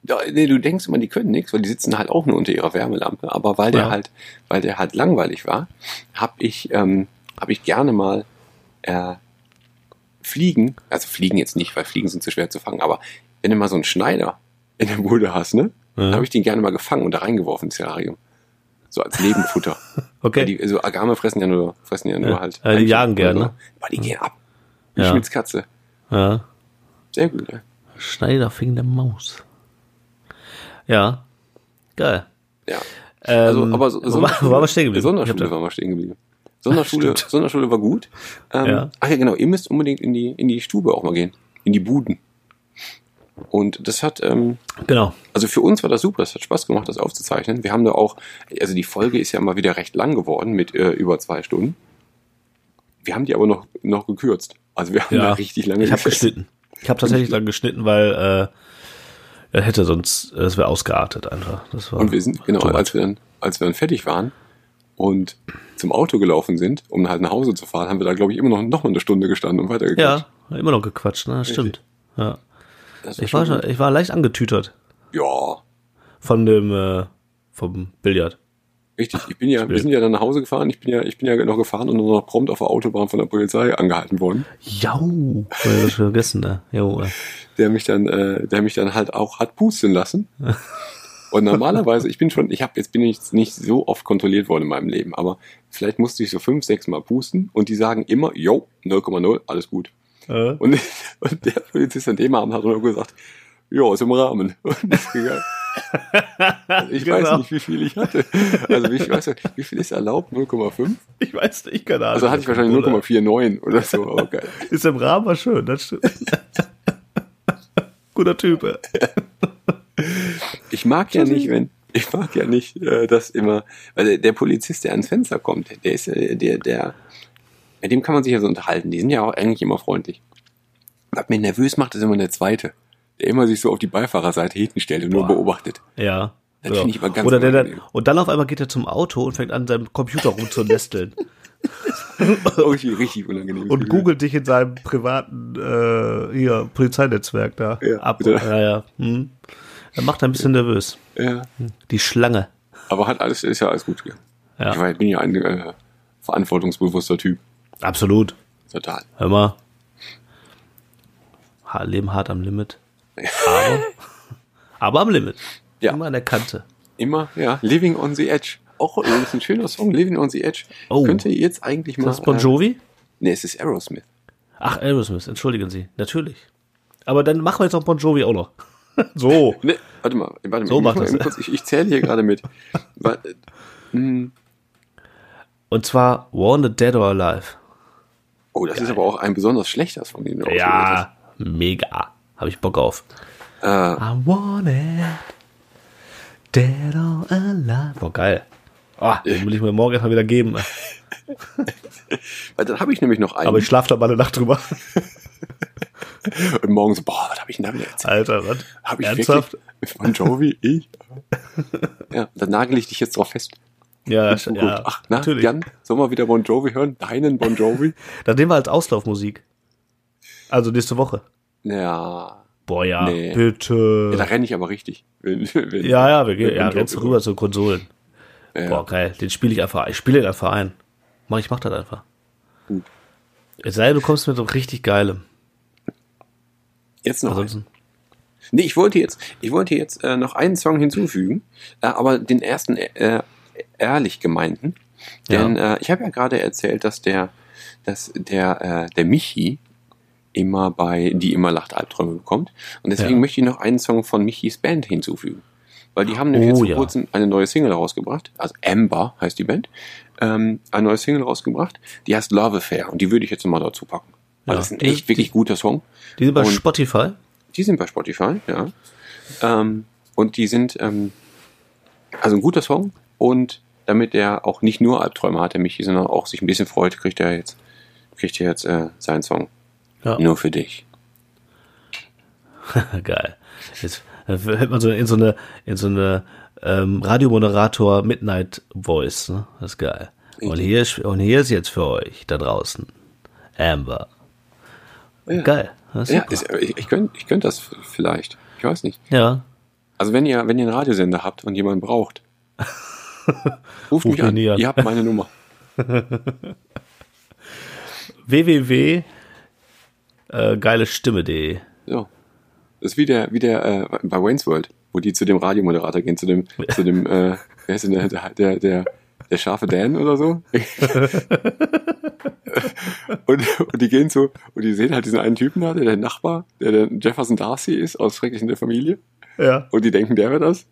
Ja, nee, du denkst immer, die können nichts, weil die sitzen halt auch nur unter ihrer Wärmelampe. Aber weil der Ja. halt, weil der halt langweilig war, habe ich, ähm, habe ich gerne mal äh, Fliegen, also Fliegen jetzt nicht, weil Fliegen sind zu schwer zu fangen, aber wenn du mal so einen Schneider in der Bude hast, ne, Ja. habe ich den gerne mal gefangen und da reingeworfen ins Terrarium. So als Lebenfutter. Okay. Weil die, also Agame fressen ja nur, fressen ja nur Ja. halt. Ja, die jagen gerne, so. ne? Aber die gehen ab. Wie Ja. Schmitz Katze. ja. Sehr gut, ne? Schneider fing der Maus. Ja. Geil. Ja. Ähm, Also, aber so, wo, war, wir stehen geblieben? Sonderschule waren wir stehen geblieben. Sonderschule, Stimmt. Sonderschule war gut. Ähm, Ja. Ach ja, genau. Ihr müsst unbedingt in die, in die Stube auch mal gehen. In die Buden. Und das hat, ähm, Genau. also für uns war das super. Es hat Spaß gemacht, das aufzuzeichnen. Wir haben da auch, also die Folge ist ja mal wieder recht lang geworden mit äh, über zwei Stunden. Wir haben die aber noch, noch gekürzt. Also wir haben da richtig lange Ich habe geschnitten. Ich habe tatsächlich lang geschnitten, weil äh, er hätte sonst, es wäre ausgeartet einfach. Das war Und wir sind, genau, als wir, dann, als wir dann fertig waren und zum Auto gelaufen sind, um halt nach Hause zu fahren, haben wir da, glaube ich, immer noch, noch mal eine Stunde gestanden und weitergequatscht. Ja, immer noch gequatscht, ne? Stimmt. Ja. Das Ich war, schon, ich war leicht angetütert Ja, von dem äh, vom Billard. Richtig. Ich bin ja, Spiel. wir sind ja dann nach Hause gefahren. Ich bin ja, ich bin ja noch gefahren und dann noch prompt auf der Autobahn von der Polizei angehalten worden, Jau, das vergessen, ne? Jo, äh. der mich dann, äh, der mich dann halt auch hat pusten lassen. Und normalerweise, ich bin schon, ich habe jetzt bin ich nicht so oft kontrolliert worden in meinem Leben, aber vielleicht musste ich so fünf, sechs Mal pusten und die sagen immer, yo, 0,0, alles gut. Äh? Und, und der Polizist an dem Abend hat nur gesagt, ja, ist im Rahmen. Und ist gegangen. Ich weiß Genau. nicht, wie viel ich hatte. Also ich weiß nicht, wie viel ist erlaubt? 0,5? Ich weiß nicht, keine Ahnung. Also hatte ich wahrscheinlich 0,49 oder so. Aber geil. Ist im Rahmen war schön, das stimmt. Guter Typ. Ich mag ja nicht, wenn, ich mag ja nicht, äh, dass immer, weil der, der Polizist, der ans Fenster kommt, der ist, äh, der, der, mit dem kann man sich ja so unterhalten. Die sind ja auch eigentlich immer freundlich. Was mich nervös macht, ist immer der Zweite, der immer sich so auf die Beifahrerseite hinten stellt und nur beobachtet. Ja. Das ja. ich aber ganz Oder der dann, und dann auf einmal geht er zum Auto und fängt an, seinem Computer rumzunesteln Richtig, richtig unangenehm. und googelt dich in seinem privaten äh, hier, Polizeinetzwerk da Ja, ab. bitte. Ja, ja. Hm. Er macht ein bisschen nervös. Ja, Die Schlange. aber hat alles, ist ja alles gut gegangen. Ja. Ich war, bin ja ein äh, verantwortungsbewusster Typ. Absolut. Total. Hör mal. Leben hart am Limit. Aber, aber am Limit. Ja. Immer an der Kante. Immer, ja, Living on the Edge. Auch übrigens ein schöner Song, Living on the Edge. Oh. Könnte jetzt eigentlich mal. Ist das Bon Äh, Jovi? nee, es ist Aerosmith. Ach, Aerosmith, entschuldigen Sie. Natürlich. Aber dann machen wir jetzt noch Bon Jovi auch noch. so. Ne, warte mal, warte mal. So ich, mach das. kurz, ich, ich zähle hier gerade mit. Hm, Und zwar Wanted Dead or Alive. Oh, das ist aber auch ein besonders schlechter Song, den du ausgewählt Ja, mega. Habe ich Bock auf. Äh, I want it. Dead or alive. Boah, geil. Ah, den will ich mir morgen erstmal wieder geben. weil dann habe ich nämlich noch einen. Aber ich schlafe da mal eine Nacht drüber. und morgen so, boah, was habe ich denn da wieder erzählt? Alter, was? Habe ich Ernsthaft? wirklich Bon Jovi? Ich? ja, dann nagel ich dich jetzt drauf fest. Ja, Oh ja, Gott. Ach, na, natürlich. Jan, sollen wir wieder Bon Jovi hören? Deinen Bon Jovi? Dann nehmen wir als Auslaufmusik. Also nächste Woche. Ja, Boah, ja, Nee. ja, bitte. da renne ich aber richtig. Wenn, wenn, Ja, ja, wir gehen, ja, rennst rüber zu Konsolen. Ja. Boah, geil. Den spiele ich einfach, ich spiele den einfach ein. Mach, ich mach das einfach. Gut. Es sei denn, du kommst mit so richtig geilem. Jetzt noch. Ansonsten. Nee, ich wollte jetzt, ich wollte jetzt äh, noch einen Song hinzufügen, äh, aber den ersten äh, ehrlich gemeinten. Denn äh, ich habe ja gerade erzählt, dass der, dass der, äh, der Michi immer bei Die immer lacht Albträume bekommt. Und deswegen Ja. möchte ich noch einen Song von Michis Band hinzufügen. Weil die haben nämlich jetzt Oh, vor ja. kurzem eine neue Single rausgebracht. Also Amber heißt die Band. Ähm, eine neue Single rausgebracht. Die heißt Love Affair. Und die würde ich jetzt mal dazu packen. Weil Ja. das ist ein Die- echt wirklich guter Song. Die sind bei Und- Spotify. Die sind bei Spotify, ja. Ähm, und die sind ähm, also ein guter Song. Und damit er auch nicht nur Albträume hat, der Michi, sondern auch sich ein bisschen freut, kriegt er jetzt, kriegt er jetzt äh, seinen Song. Ja. Nur für dich. Geil. Jetzt hört man so in so eine, in so eine ähm, Radiomoderator Midnight Voice, ne? Das ist geil. Und hier, ist- und hier ist jetzt für euch da draußen Amber. Ja. Geil. Ja, ist, ich, ich könnte ich könnt das vielleicht. Ich weiß nicht. ja. Also wenn ihr, wenn ihr einen Radiosender habt und jemanden braucht, ruft Ruf mich an. an. Ihr habt meine Nummer. www äh, geilestimme.de. So. Das ist wie der, wie der äh, bei Wayne's World, wo die zu dem Radiomoderator gehen, zu dem, zu dem, äh, wer ist denn der, der, der, der, der scharfe Dan oder so? und, und die gehen so, und die sehen halt diesen einen Typen da, der der Nachbar, der der Jefferson Darcy ist, aus Schrecklich in der Familie. Ja. Und die denken, der wäre das.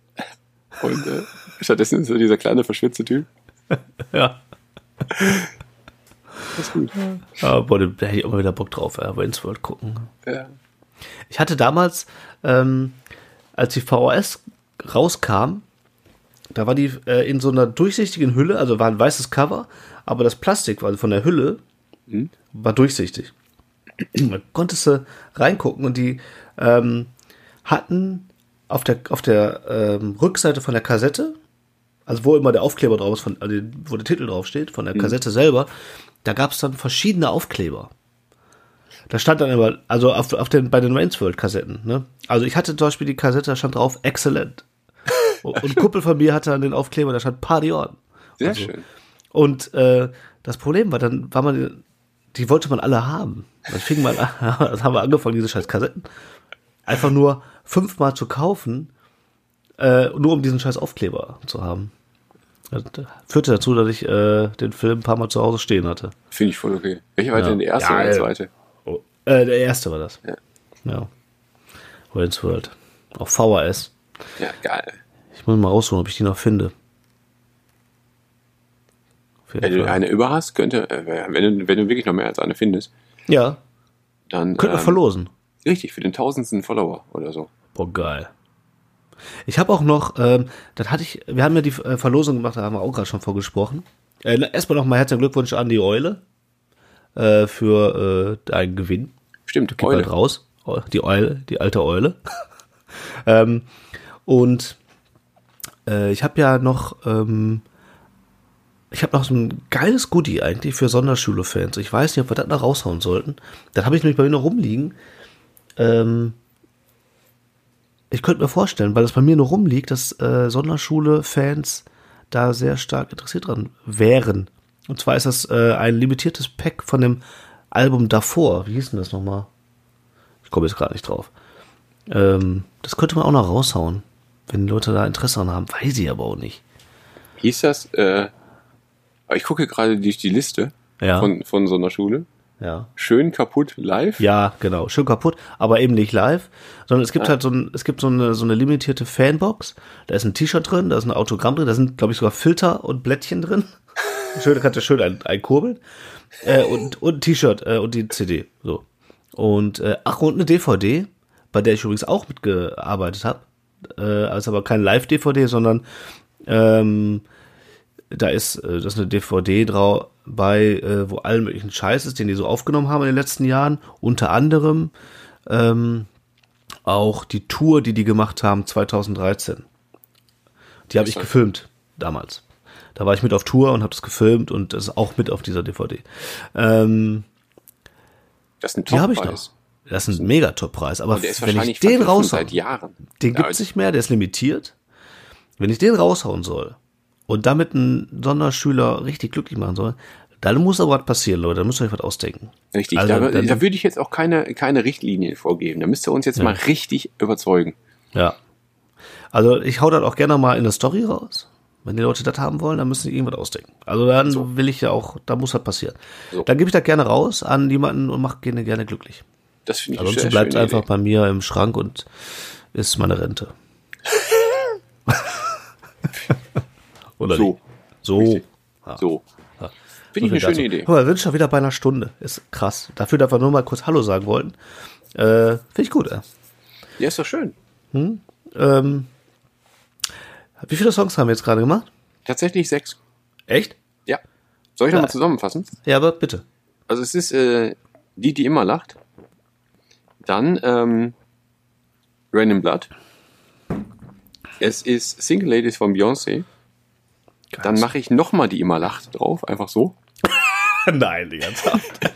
Und äh, stattdessen ist er dieser kleine, verschwitzte Typ. Ja. Das ist gut. Aber boah, da hätte ich auch mal wieder Bock drauf, ja, Wayne's World gucken. Ja. Ich hatte damals, ähm, als die VHS rauskam, da war die äh, in so einer durchsichtigen Hülle, also war ein weißes Cover, aber das Plastik war von der Hülle war durchsichtig. Da konntest du reingucken und die ähm, hatten auf der, auf der ähm, Rückseite von der Kassette, also wo immer der Aufkleber drauf ist, von, also wo der Titel drauf steht, von der Kassette selber, da gab es dann verschiedene Aufkleber. Da stand dann immer, also auf, auf den, bei den Wayne's World Kassetten, ne? Also ich hatte zum Beispiel die Kassette, da stand drauf, excellent. Und ein Kumpel von mir hatte dann den Aufkleber, da stand Party on. Sehr Und so. schön. Und äh, das Problem war, dann war man, die wollte man alle haben. Dann fing man, an, dann haben wir angefangen, diese scheiß Kassetten einfach nur fünfmal zu kaufen, äh, nur um diesen scheiß Aufkleber zu haben. Das führte dazu, dass ich äh, den Film ein paar Mal zu Hause stehen hatte. Finde ich voll okay. Welcher war Ja. denn der erste Ja, oder der zweite? Oh, äh, der erste war das. Ja. Ja. Wayne's World. Auf VHS. Ja, geil. Ich muss mal rausholen, ob ich die noch finde. Wenn du eine über hast, könnte, äh, wenn du, wenn du wirklich noch mehr als eine findest, Ja, dann könnte man ähm, verlosen. Richtig, für den tausendsten Follower oder so. Boah, geil. Ich habe auch noch, ähm, das hatte ich, wir haben ja die äh, Verlosung gemacht, da haben wir auch gerade schon vorgesprochen. Äh, erstmal nochmal herzlichen Glückwunsch an die Eule äh, für äh, deinen Gewinn. Stimmt, Geht bald raus. Die Eule, die alte Eule. ähm, und äh, ich habe ja noch, ähm, ich habe noch so ein geiles Goodie eigentlich für Sonderschule-Fans. Ich weiß nicht, ob wir das noch raushauen sollten. Das habe ich nämlich bei mir noch rumliegen. Ähm, ich könnte mir vorstellen, weil es bei mir nur rumliegt, dass äh, Sonderschule-Fans da sehr stark interessiert dran wären. Und zwar ist das äh, ein limitiertes Pack von dem Album davor. Wie hieß denn das nochmal? Ich komme jetzt gerade nicht drauf. Ähm, das könnte man auch noch raushauen, wenn die Leute da Interesse dran haben. Weiß ich aber auch nicht. Hieß das, äh, ich gucke gerade durch die Liste Ja. von, von so einer Schule. Ja. Schön kaputt live. Ja, genau. Schön kaputt, aber eben nicht live, sondern es gibt halt so ein, es gibt so eine, so eine limitierte Fanbox. Da ist ein T-Shirt drin, da ist ein Autogramm drin, da sind, glaube ich, sogar Filter und Blättchen drin. schön, da kannst du schön ein, ein kurbeln. Äh, und, und ein T-Shirt äh, und die CD. So. Und, äh, ach, und eine DVD, bei der ich übrigens auch mitgearbeitet habe. Äh, also aber keine Live-DVD, sondern ähm, da ist, äh, das ist eine DVD drauf bei, äh, wo allen möglichen Scheiß ist, den die so aufgenommen haben in den letzten Jahren. Unter anderem ähm, auch die Tour, die die gemacht haben 2013. Die habe ich gefilmt damals. Da war ich mit auf Tour und habe das gefilmt und das ist auch mit auf dieser DVD. Ähm, Das ist ein die habe ich Toppreis. noch. Das ist ein Megatop-Preis. Aber Und der ist wenn ich den raushauen, den Ja, gibt's nicht mehr, der ist limitiert. Wenn ich den raushauen soll und damit einen Sonderschüler richtig glücklich machen soll, dann muss aber was passieren, Leute. Da müsst ihr euch was ausdenken. Richtig, Also, da, dann- da würde ich jetzt auch keine, keine Richtlinien vorgeben. Da müsst ihr uns jetzt mal richtig überzeugen. Ja. Also ich hau das auch gerne mal in der Story raus. Wenn die Leute das haben wollen, dann müssen sie irgendwas ausdenken. Also dann So. will ich ja auch, da muss was passieren. So. Dann gebe ich das gerne raus an jemanden und mache gerne gerne glücklich. Das finde ich Ansonsten eine bleibt einfach Idee. bei mir im Schrank und ist meine Rente. Oder So. nicht? So. Ja. So. Ja. Finde ich eine viel dazu. schöne Idee. Guck mal, wir sind schon wieder bei einer Stunde. Ist krass. Dafür, dass wir nur mal kurz Hallo sagen wollten. Äh, Finde ich gut. Äh. Ja, ist doch schön. Ähm, wie viele Songs haben wir jetzt gerade gemacht? Tatsächlich sechs. Echt? Ja. Soll ich nochmal zusammenfassen? Ja, aber bitte. Also es ist äh, die, die immer lacht. Dann ähm, Rain in Blood. Es ist Single Ladies von Beyoncé. Dann mache ich nochmal die immer lacht drauf, einfach so. Nein, die ernsthaft.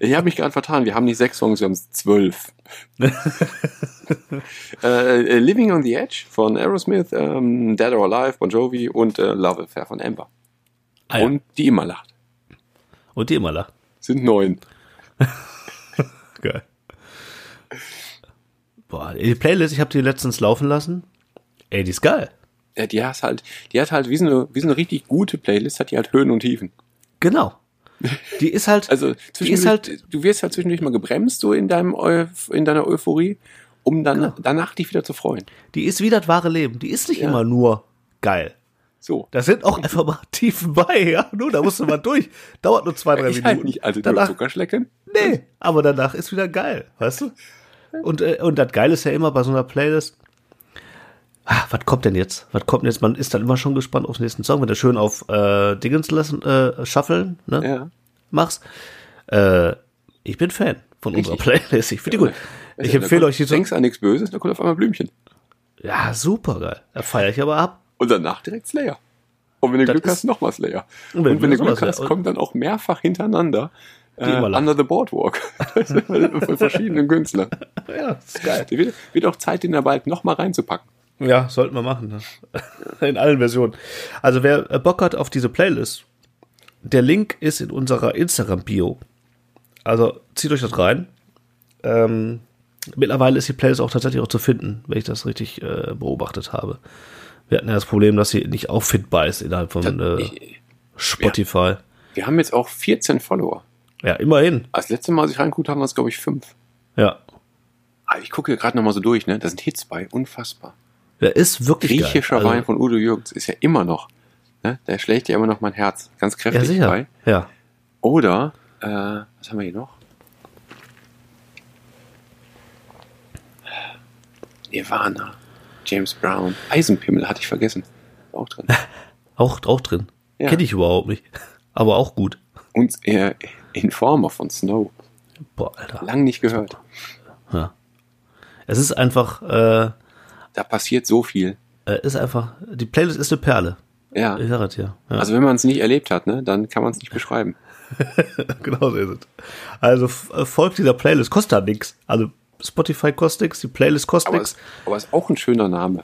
Ich habe mich gerade vertan, wir haben nicht sechs Songs, wir haben zwölf. äh, Living on the Edge von Aerosmith, ähm, Dead or Alive, Bon Jovi und äh, Love Affair von Amber. Ah, ja. Und die immer lacht. Und die immer lacht. Sind neun. Geil. Boah, die Playlist, ich habe die letztens laufen lassen. Ey, die ist geil. Ja, die hat halt, die hat halt wie so eine, wie so eine richtig gute Playlist, hat die halt Höhen und Tiefen. Genau. Die ist halt, Also die ist halt, du wirst halt zwischendurch mal gebremst, so in deinem Eu in deiner Euphorie, um dann Genau. danach dich wieder zu freuen. die ist wie das wahre Leben. Die ist nicht Ja. immer nur geil. So. Da sind auch einfach mal Tiefen bei, ja. Nur, da musst du mal durch. Dauert nur zwei, drei Ich Minuten. halt nicht, also danach, Zuckerschlecken. nee, aber danach ist wieder geil, weißt du? Und, äh, und das Geile ist ja immer bei so einer Playlist, ah, was kommt denn jetzt? Was kommt denn jetzt? Man ist dann immer schon gespannt auf den nächsten Song, wenn du schön auf äh, Dingens lassen, äh, Shufflen, ne? Ja. machst. Äh, ich bin Fan von unserer Playlist. Ich finde die gut. Ich empfehle euch die Du denkst an nichts Böses, da kommt auf einmal Blümchen. Ja, super geil. Da feiere ich aber ab. Und danach direkt Slayer. Und wenn du Das Glück hast, nochmal Slayer. Und Und wenn wenn, du Glück hast, kommt dann auch mehrfach hintereinander äh. Under the Boardwalk. Von verschiedenen Künstlern. Ja, ist geil. Wird, wird auch Zeit, den da bald nochmal reinzupacken. Ja, sollten wir machen. Ne? In allen Versionen. Also wer äh, Bock hat auf diese Playlist, der Link ist in unserer Instagram-Bio. Also zieht euch das rein. Ähm, mittlerweile ist die Playlist auch tatsächlich auch zu finden, wenn ich das richtig äh, beobachtet habe. Wir hatten ja das Problem, dass sie nicht auffindbar ist innerhalb von äh, Spotify. wir haben jetzt auch 14 Follower. Ja, immerhin. Als letzte Mal, als ich reingeguckt habe, waren es, glaube ich, fünf. Ja. Aber ich gucke gerade nochmal so durch, ne? Da sind Hits bei, unfassbar. Der ist wirklich Griechischer geil. Wein also, von Udo Jürgens ist ja immer noch, ne? der schlägt ja immer noch mein Herz ganz kräftig ja, sicher. bei. Ja. Oder, äh, was haben wir hier noch? Nirvana, James Brown, Eisenpimmel hatte ich vergessen. Auch drin. auch, auch drin. Ja. Kenne ich überhaupt nicht. Aber auch gut. Und äh, Informer von Snow. Boah, Alter. Lang nicht gehört. Ja. Es ist einfach, äh, da passiert so viel. äh, ist einfach, die Playlist ist eine Perle. Ja. Ich sage es. Ja. Also wenn man es nicht erlebt hat, ne, dann kann man es nicht beschreiben. genau so ist es. Also äh, folgt dieser Playlist, kostet da nix. Also Spotify kostet nix, die Playlist kostet es aber es ist auch ein schöner Name.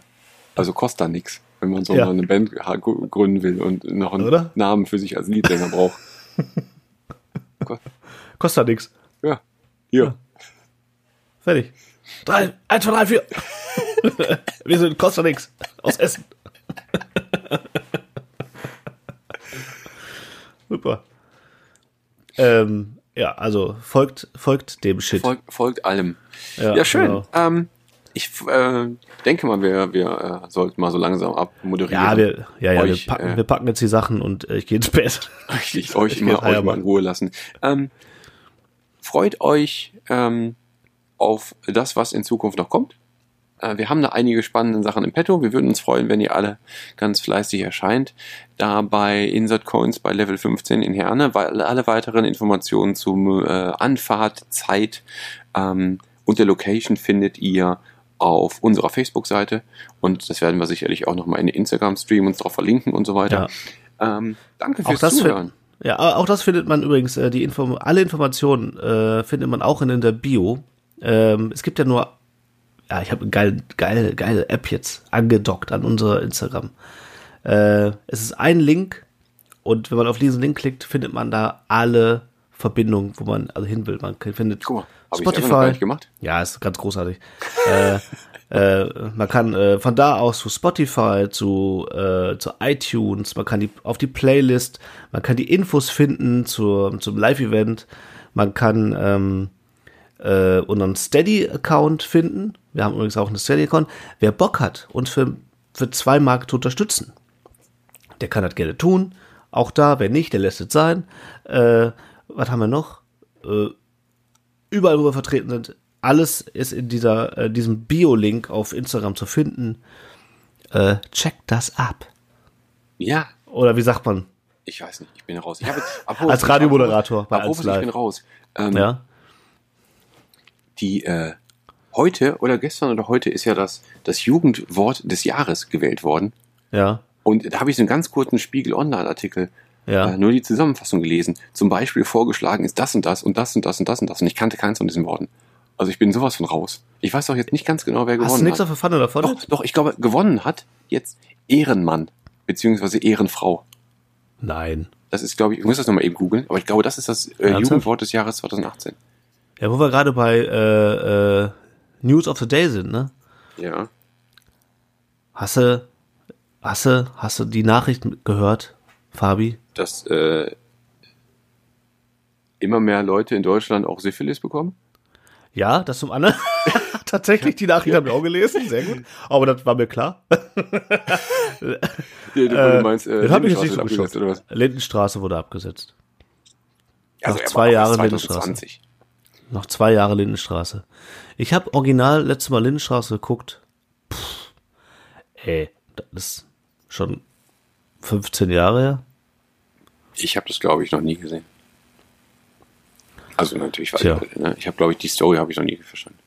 Also kostet da nichts, wenn man so Ja. eine Band gründen will und noch einen Oder? Namen für sich als Liedsänger braucht. Kostet da nix. Ja. Hier. Fertig. Drei, eins, zwei, drei, vier. Wir sind kostet nix. Aus Essen. Super. Ähm, ja, also folgt, folgt dem Shit. Folgt, folgt allem. Ja, Ja, schön. genau. Ähm, ich äh, denke mal, wir, wir äh, sollten mal so langsam abmoderieren. Ja, wir, ja, ja, Euch, wir, packen, äh, wir packen jetzt die Sachen und äh, ich gehe ins Bett. Richtig, euch Ich immer euch mal in Ruhe lassen. Ähm, freut euch ähm, auf das, was in Zukunft noch kommt. Äh, wir haben da einige spannende Sachen im Petto. Wir würden uns freuen, wenn ihr alle ganz fleißig erscheint. Da bei Insert Coins bei Level 15 in Herne, weil alle weiteren Informationen zum äh, Anfahrt, Zeit ähm, und der Location findet ihr auf unserer Facebook-Seite und das werden wir sicherlich auch nochmal in den Instagram-Stream uns drauf verlinken und so weiter. Ähm, danke fürs das, Zuhören. fin- ja, auch das findet man übrigens, äh, die Inform alle Informationen äh, findet man auch in, in der Bio. Ähm, es gibt ja nur, ja, ich habe eine geile, geile, geile App jetzt angedockt an unser Instagram. Äh, es ist ein Link und wenn man auf diesen Link klickt, findet man da alle Verbindungen, wo man also hin will. Man findet Guck mal, gemacht. ja, ist ganz großartig. äh, äh, man kann äh, von da aus zu Spotify, zu, äh, zu iTunes, man kann die auf die Playlist, man kann die Infos finden zur, zum Live-Event, man kann ähm, äh, unseren Steady-Account finden. Wir haben übrigens auch einen Steady-Account. Wer Bock hat, uns für, für zwei Mark zu unterstützen, der kann das gerne tun. Auch da, wer nicht, der lässt es sein. Äh, was haben wir noch? Äh, überall, wo wir vertreten sind. Alles ist in dieser, äh, diesem Bio-Link auf Instagram zu finden. Äh, check das ab. Ja, Oder wie sagt man? ich weiß nicht, ich bin raus. Ich habe, Als Radiomoderator bei apropos, ich bin raus. Ähm, Ja? Die äh, heute oder gestern oder heute ist ja das, das Jugendwort des Jahres gewählt worden. Ja. Und da habe ich so einen ganz kurzen Spiegel Online-Artikel, Ja. äh, nur die Zusammenfassung gelesen. Zum Beispiel vorgeschlagen ist das und das und das und das und das und das. Und ich kannte keins von diesen Worten. Also ich bin sowas von raus. Ich weiß auch jetzt nicht ganz genau, wer Hast du gewonnen nichts hat. auf der Pfanne davon? Doch, doch, ich glaube, gewonnen hat jetzt Ehrenmann, beziehungsweise Ehrenfrau. Nein. Das ist, glaube ich, ich muss das nochmal eben googeln, aber ich glaube, das ist das äh? Jugendwort des Jahres 2018. Ja, wo wir gerade bei äh, äh, News of the Day sind, ne? Ja. Hast du, hast du, hast du die Nachricht gehört, Fabi? Dass äh, immer mehr Leute in Deutschland auch Syphilis bekommen? Ja, das zum anderen. Tatsächlich, die Nachricht haben wir auch gelesen, sehr gut. Aber das war mir klar. Ja, du meinst, äh, das habe ich jetzt Lindenstraße nicht so geschockt. oder was? Lindenstraße wurde abgesetzt. Also Nach zwei Jahren Lindenstraße. 2020. Noch zwei Jahre Lindenstraße. Ich habe original letztes Mal Lindenstraße geguckt. Puh, ey, das ist schon 15 Jahre her. Ich habe das, glaube ich, noch nie gesehen. Also natürlich, weiß Tja. ich, ne? ich habe, glaube ich, die Story habe ich noch nie verstanden.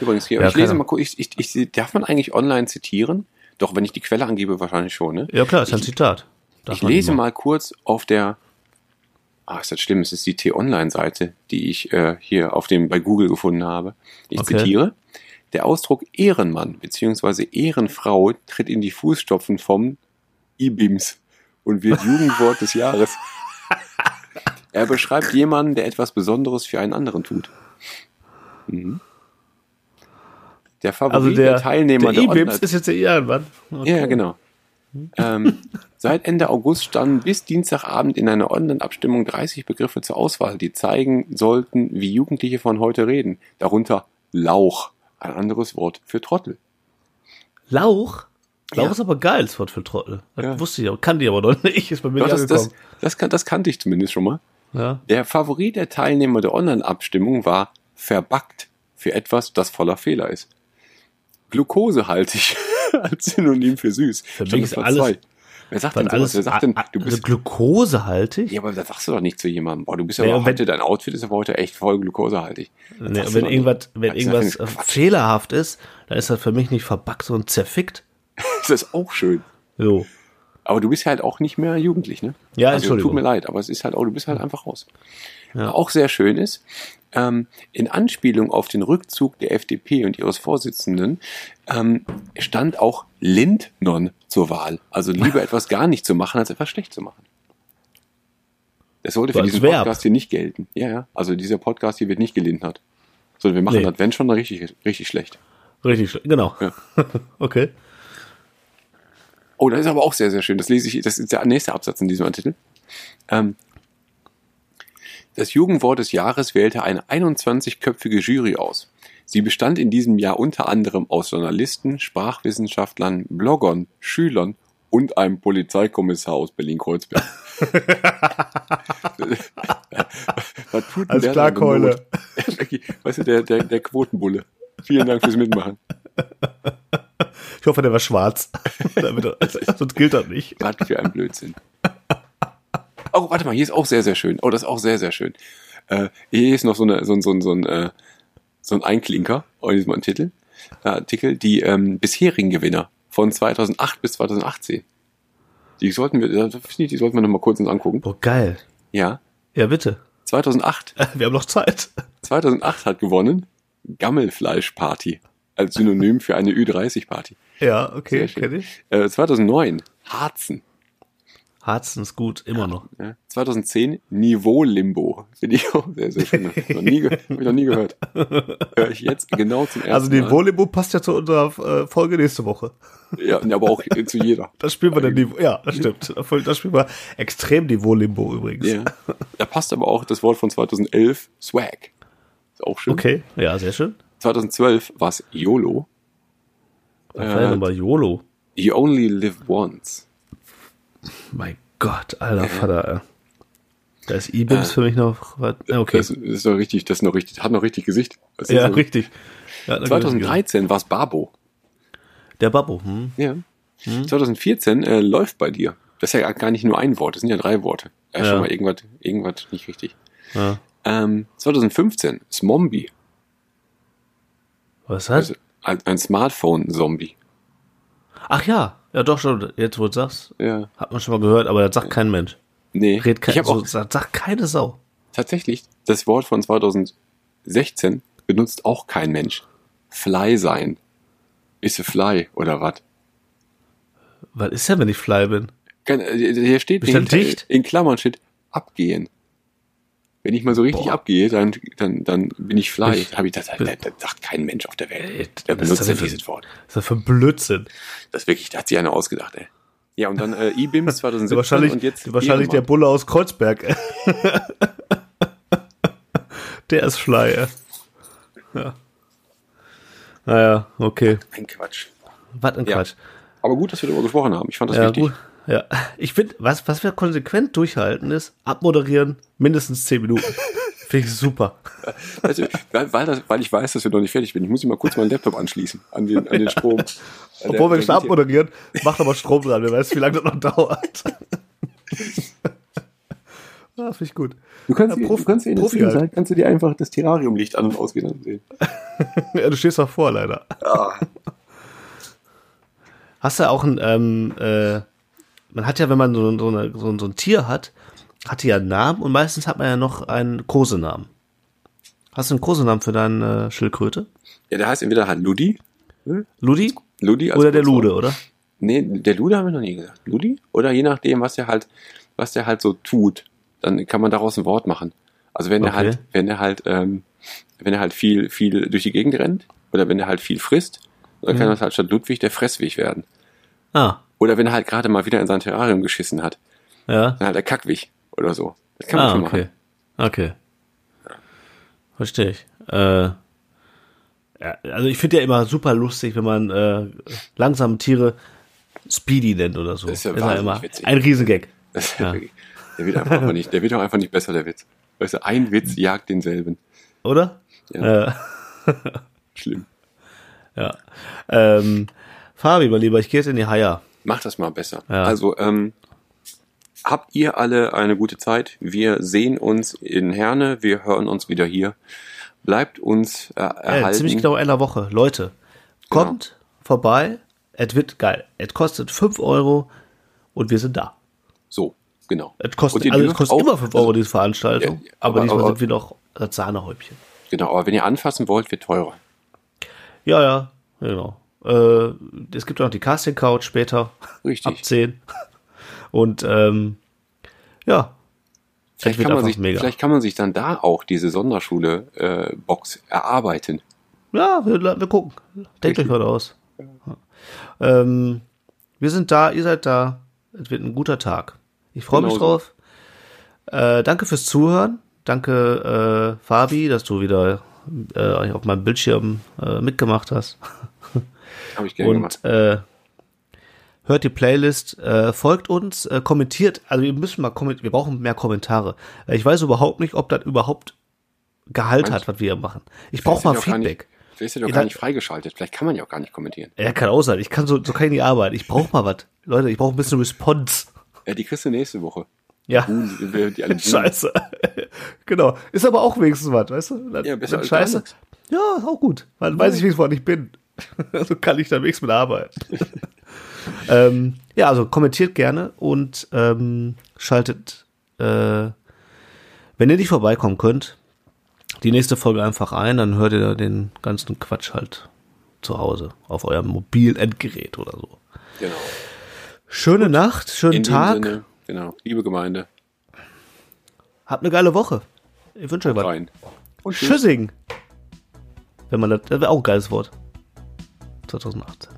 Übrigens hier, Ja, ich lese mal kurz, ich, ich, ich, darf man eigentlich online zitieren? Doch, wenn ich die Quelle angebe, wahrscheinlich schon, ne? Ja klar, ist ein Zitat. Darf Ich lese immer. mal kurz auf der, ah, ist das schlimm, es ist die T-Online-Seite, die ich äh, hier auf dem, bei Google gefunden habe. Ich Okay. zitiere. Der Ausdruck Ehrenmann bzw. Ehrenfrau tritt in die Fußstapfen vom IBIMS und wird Jugendwort des Jahres. Er beschreibt jemanden, der etwas Besonderes für einen anderen tut. Mhm. Der Favorit Also der, der Teilnehmer der der Online- ist jetzt der Ehrenmann. Okay. ja, genau. Ähm, seit Ende August standen bis Dienstagabend in einer Online-Abstimmung 30 Begriffe zur Auswahl, die zeigen sollten, wie Jugendliche von heute reden. Darunter Lauch, ein anderes Wort für Trottel. Lauch? Lauch Ja. ist aber geil, das Wort für Trottel. Das Ja. wusste ich aber, kannte ich aber noch nicht. Ist bei mir Doch, das, das, das, kan das kannte ich zumindest schon mal. ja. Der Favorit der Teilnehmer der Online-Abstimmung war verbuggt für etwas, das voller Fehler ist. Glukosehaltig als Synonym für süß. Für mich ist alles- Wer sagt denn alles Wer sagt denn, du bist, glukosehaltig? ja, aber das sagst du doch nicht zu jemandem. Boah, du bist Nee, aber und heute, dein Outfit ist aber heute echt voll glukosehaltig. Nee, wenn irgendwas, wenn irgendwas äh, fehlerhaft ist, dann ist das für mich nicht verbackt, sondern zerfickt. Das ist auch schön. So. Aber du bist ja halt auch nicht mehr jugendlich, ne? Ja, also, Entschuldigung. Tut mir leid, aber es ist halt auch, du bist halt einfach raus. Auch sehr schön ist, ähm, in Anspielung auf den Rückzug der FDP und ihres Vorsitzenden ähm, stand auch Lindnon zur Wahl. Also lieber etwas gar nicht zu machen, als etwas schlecht zu machen. Das sollte So für diesen Verb. Podcast hier nicht gelten. Ja, ja. Also dieser Podcast hier wird nicht gelindert. Sondern wir machen Nee. das, wenn schon, richtig, richtig schlecht. Richtig, schlecht. genau. Ja. okay. Oh, das ist aber auch sehr, sehr schön. Das lese ich, das ist der nächste Absatz in diesem Artikel. Ähm, das Jugendwort des Jahres wählte eine 21-köpfige Jury aus. Sie bestand in diesem Jahr unter anderem aus Journalisten, Sprachwissenschaftlern, Bloggern, Schülern und einem Polizeikommissar aus Berlin-Kreuzberg. Was tut Als Klarkeule. Weißt du, der, der, der Quotenbulle. Vielen Dank fürs Mitmachen. Ich hoffe, der war schwarz. Sonst gilt das nicht. Was für ein Blödsinn. Oh, warte mal, hier ist auch sehr, sehr schön. Oh, das ist auch sehr, sehr schön. Äh, hier ist noch so, eine, so, ein- so, ein- so, ein, äh, so ein Einklinker in diesem Artikel, äh, Artikel die ähm, bisherigen Gewinner von 2008 bis 2018. Die sollten wir, ich, die sollten wir noch mal kurz uns angucken. Boah, geil. Ja, Ja, bitte. 2008. Wir haben noch Zeit. 2008 hat gewonnen Gammelfleischparty als Synonym für eine Ü30-Party. Ja, okay, Sehr schön. kenn ich. Äh, 2009 Harzen. Harzen ist gut, immer noch. Ja, 2010 Niveau-Limbo. Finde ich auch sehr, sehr schön. Hab ich noch nie, hab ich noch nie gehört. Höre ich jetzt genau zum ersten Also Mal. Volleyball passt ja zu unserer äh, Folge nächste Woche. Ja, aber auch zu jeder. Das spielen wir dann Niveau. Ja, das stimmt. Das spielen wir extrem Niveau Limbo übrigens. Ja. Da passt aber auch das Wort von 2011, Swag. Ist auch schön. Okay, ja, sehr schön. 2012 war es YOLO. Was war denn nochmal YOLO? You only live once. Mein Gott, alter Vater. ey. Da ist E-Bims für mich noch. Ja, okay. Das ist noch richtig, das ist noch richtig, hat noch richtig Gesicht. Ja, so- richtig. Ja, da 2013 war es Babo. Der Babbo. Hm. Ja. 2014 äh, läuft bei dir. Das ist ja gar nicht nur ein Wort, das sind ja drei Worte. Ja, Ja. schon mal irgendwas, irgendwas nicht richtig. Ja. Ähm, 2015 Smombi. Was ist das? Also ein Smartphone-Zombie. Ach ja, ja doch schon. Jetzt wo du sagst, Ja. hat man schon mal gehört, aber das sagt kein Mensch. Nee. Red kein, ich habe so, auch sagt, sagt keine Sau. tatsächlich das Wort von 2016 benutzt auch kein Mensch. Fly sein. Ist a fly oder was? Was ist denn, wenn ich fly bin? Äh, Hier steht du dahinter, dicht? in Klammern steht abgehen. Wenn ich mal so richtig Boah. abgehe, dann, dann, dann bin ich fly. Ich- Hab ich das, das, das sagt kein Mensch auf der Welt. Ist benutzt das denn dieses Wort. Was ist das für ein Blödsinn? Das wirklich, da hat sich einer ausgedacht, ey. Ja, und dann äh, E-Bims 2017 wahrscheinlich und jetzt wahrscheinlich der. Bulle aus Kreuzberg. der ist fly. ey. Ja. Naja, okay. Ein Quatsch. Was ein Ja. Quatsch. Aber gut, dass wir darüber gesprochen haben. Ich fand das Ja, wichtig. gut. Ja, ich finde, was, was wir konsequent durchhalten ist, abmoderieren, mindestens 10 Minuten. Finde ich super. Also, weil, weil, das, weil ich weiß, dass wir noch nicht fertig sind. Ich muss mal kurz meinen Laptop anschließen an den, an den Strom. Obwohl wir Der- schon der geht abmoderieren, macht aber Strom dran. Wer weiß, wie lange das noch dauert. ah, finde ich gut. Du kannst, Ja, dir- Profi- du kannst dir Profi halt. Zwischenzeit kannst du dir einfach das Terrarium-Licht an- und ausgehen sehen. Ja, du stehst davor, leider. Hast du auch ein, ähm, äh, man hat ja, wenn man so, so, eine, so, ein- so ein Tier hat, hat die ja einen Namen und meistens hat man ja noch einen Kosenamen. Hast du einen Kosenamen für deine äh, Schildkröte? Ja, der heißt entweder halt Ludi. Ludi? Ludi als Oder der. Lude, oder? Nee, der Lude haben wir noch nie gesagt. Ludi? Oder je nachdem, was der halt, was der halt so tut, dann kann man daraus ein Wort machen. Also wenn der Okay. halt, wenn der halt, ähm, wenn er halt viel, viel durch die Gegend rennt, oder wenn er halt viel frisst, dann Mhm. kann das halt statt Ludwig der Fresswig werden. Ah, Oder wenn er halt gerade mal wieder in sein Terrarium geschissen hat, ja. dann halt der Kackwig oder so. Das kann man Ah, schon okay. machen. Okay. Verstehe ich. Äh, ja, also ich finde ja immer super lustig, wenn man äh, langsame Tiere Speedy nennt oder so. Das ist ja ja wahnsinnig immer witzig. ein Riesengag. Das ist Ja. wirklich, der wird einfach nicht, der wird auch einfach nicht besser, der Witz. Weißt du, ein Witz jagt denselben. Oder? Ja. Äh, Schlimm. Ja. Ähm, Fabi, mein Lieber, ich gehe jetzt in die Haier. Mach das mal besser. Ja. Also, ähm, habt ihr alle eine gute Zeit. Wir sehen uns in Herne. Wir hören uns wieder hier. Bleibt uns äh, Äh, erhalten. ziemlich genau in einer Woche. Leute, kommt vorbei. Es wird geil. Es kostet 5 Euro und wir sind da. So, genau. Es kostet, also es kostet auch- immer 5 Euro, diese Veranstaltung. Ja, aber, aber- diesmal aber- sind wir noch das Sahnehäubchen. Genau, aber wenn ihr anfassen wollt, wird teurer. Ja, ja, genau. Äh, es gibt auch noch die Casting Couch später. Richtig. Ab 10. Und ähm, ja. Vielleicht wird kann, man sich, mega. vielleicht kann man sich dann da auch diese Sonderschule-Box erarbeiten. Ja, wir, wir gucken. Denkt euch was aus. Ähm, wir sind da, ihr seid da. Es wird ein guter Tag. Ich freue mich Genau so. drauf. Äh, danke fürs Zuhören. Danke, äh, Fabi, dass du wieder äh, auf meinem Bildschirm äh, mitgemacht hast. Habe ich gerne gemacht. Und äh, hört die Playlist, äh, folgt uns, äh, kommentiert. Also wir müssen mal kommentieren. Wir brauchen mehr Kommentare. Äh, Ich weiß überhaupt nicht, ob das überhaupt Gehalt Meinst hat, was wir hier machen. Ich brauche mal Feedback. Nicht, vielleicht ist ja doch gar nicht freigeschaltet. Vielleicht kann man ja auch gar nicht kommentieren. Ja, kann auch sein. Ich kann so, so kann ich nicht arbeiten. Ich brauche mal was. Leute, ich brauche ein bisschen Response. Ja, die kriegst du nächste Woche. Ja. Buhn, die, alle Scheiße. genau. Ist aber auch wenigstens was, weißt du? Dann, Ja, besser als Scheiße. Ja, ist auch gut. Dann weiß ich wenigstens, wann ich bin. so kann ich dann wenigstens mit arbeiten. ähm, ja, also kommentiert gerne und ähm, schaltet, äh, wenn ihr nicht vorbeikommen könnt, die nächste Folge einfach ein, dann hört ihr den ganzen Quatsch halt zu Hause auf eurem Mobilendgerät oder so. Genau. Schöne Nacht, schönen In Tag. Sinne, genau. Liebe Gemeinde, Habt eine geile Woche. Ich wünsche euch was. rein. Tschüssing. Wenn man das, das wäre auch ein geiles Wort. 2018.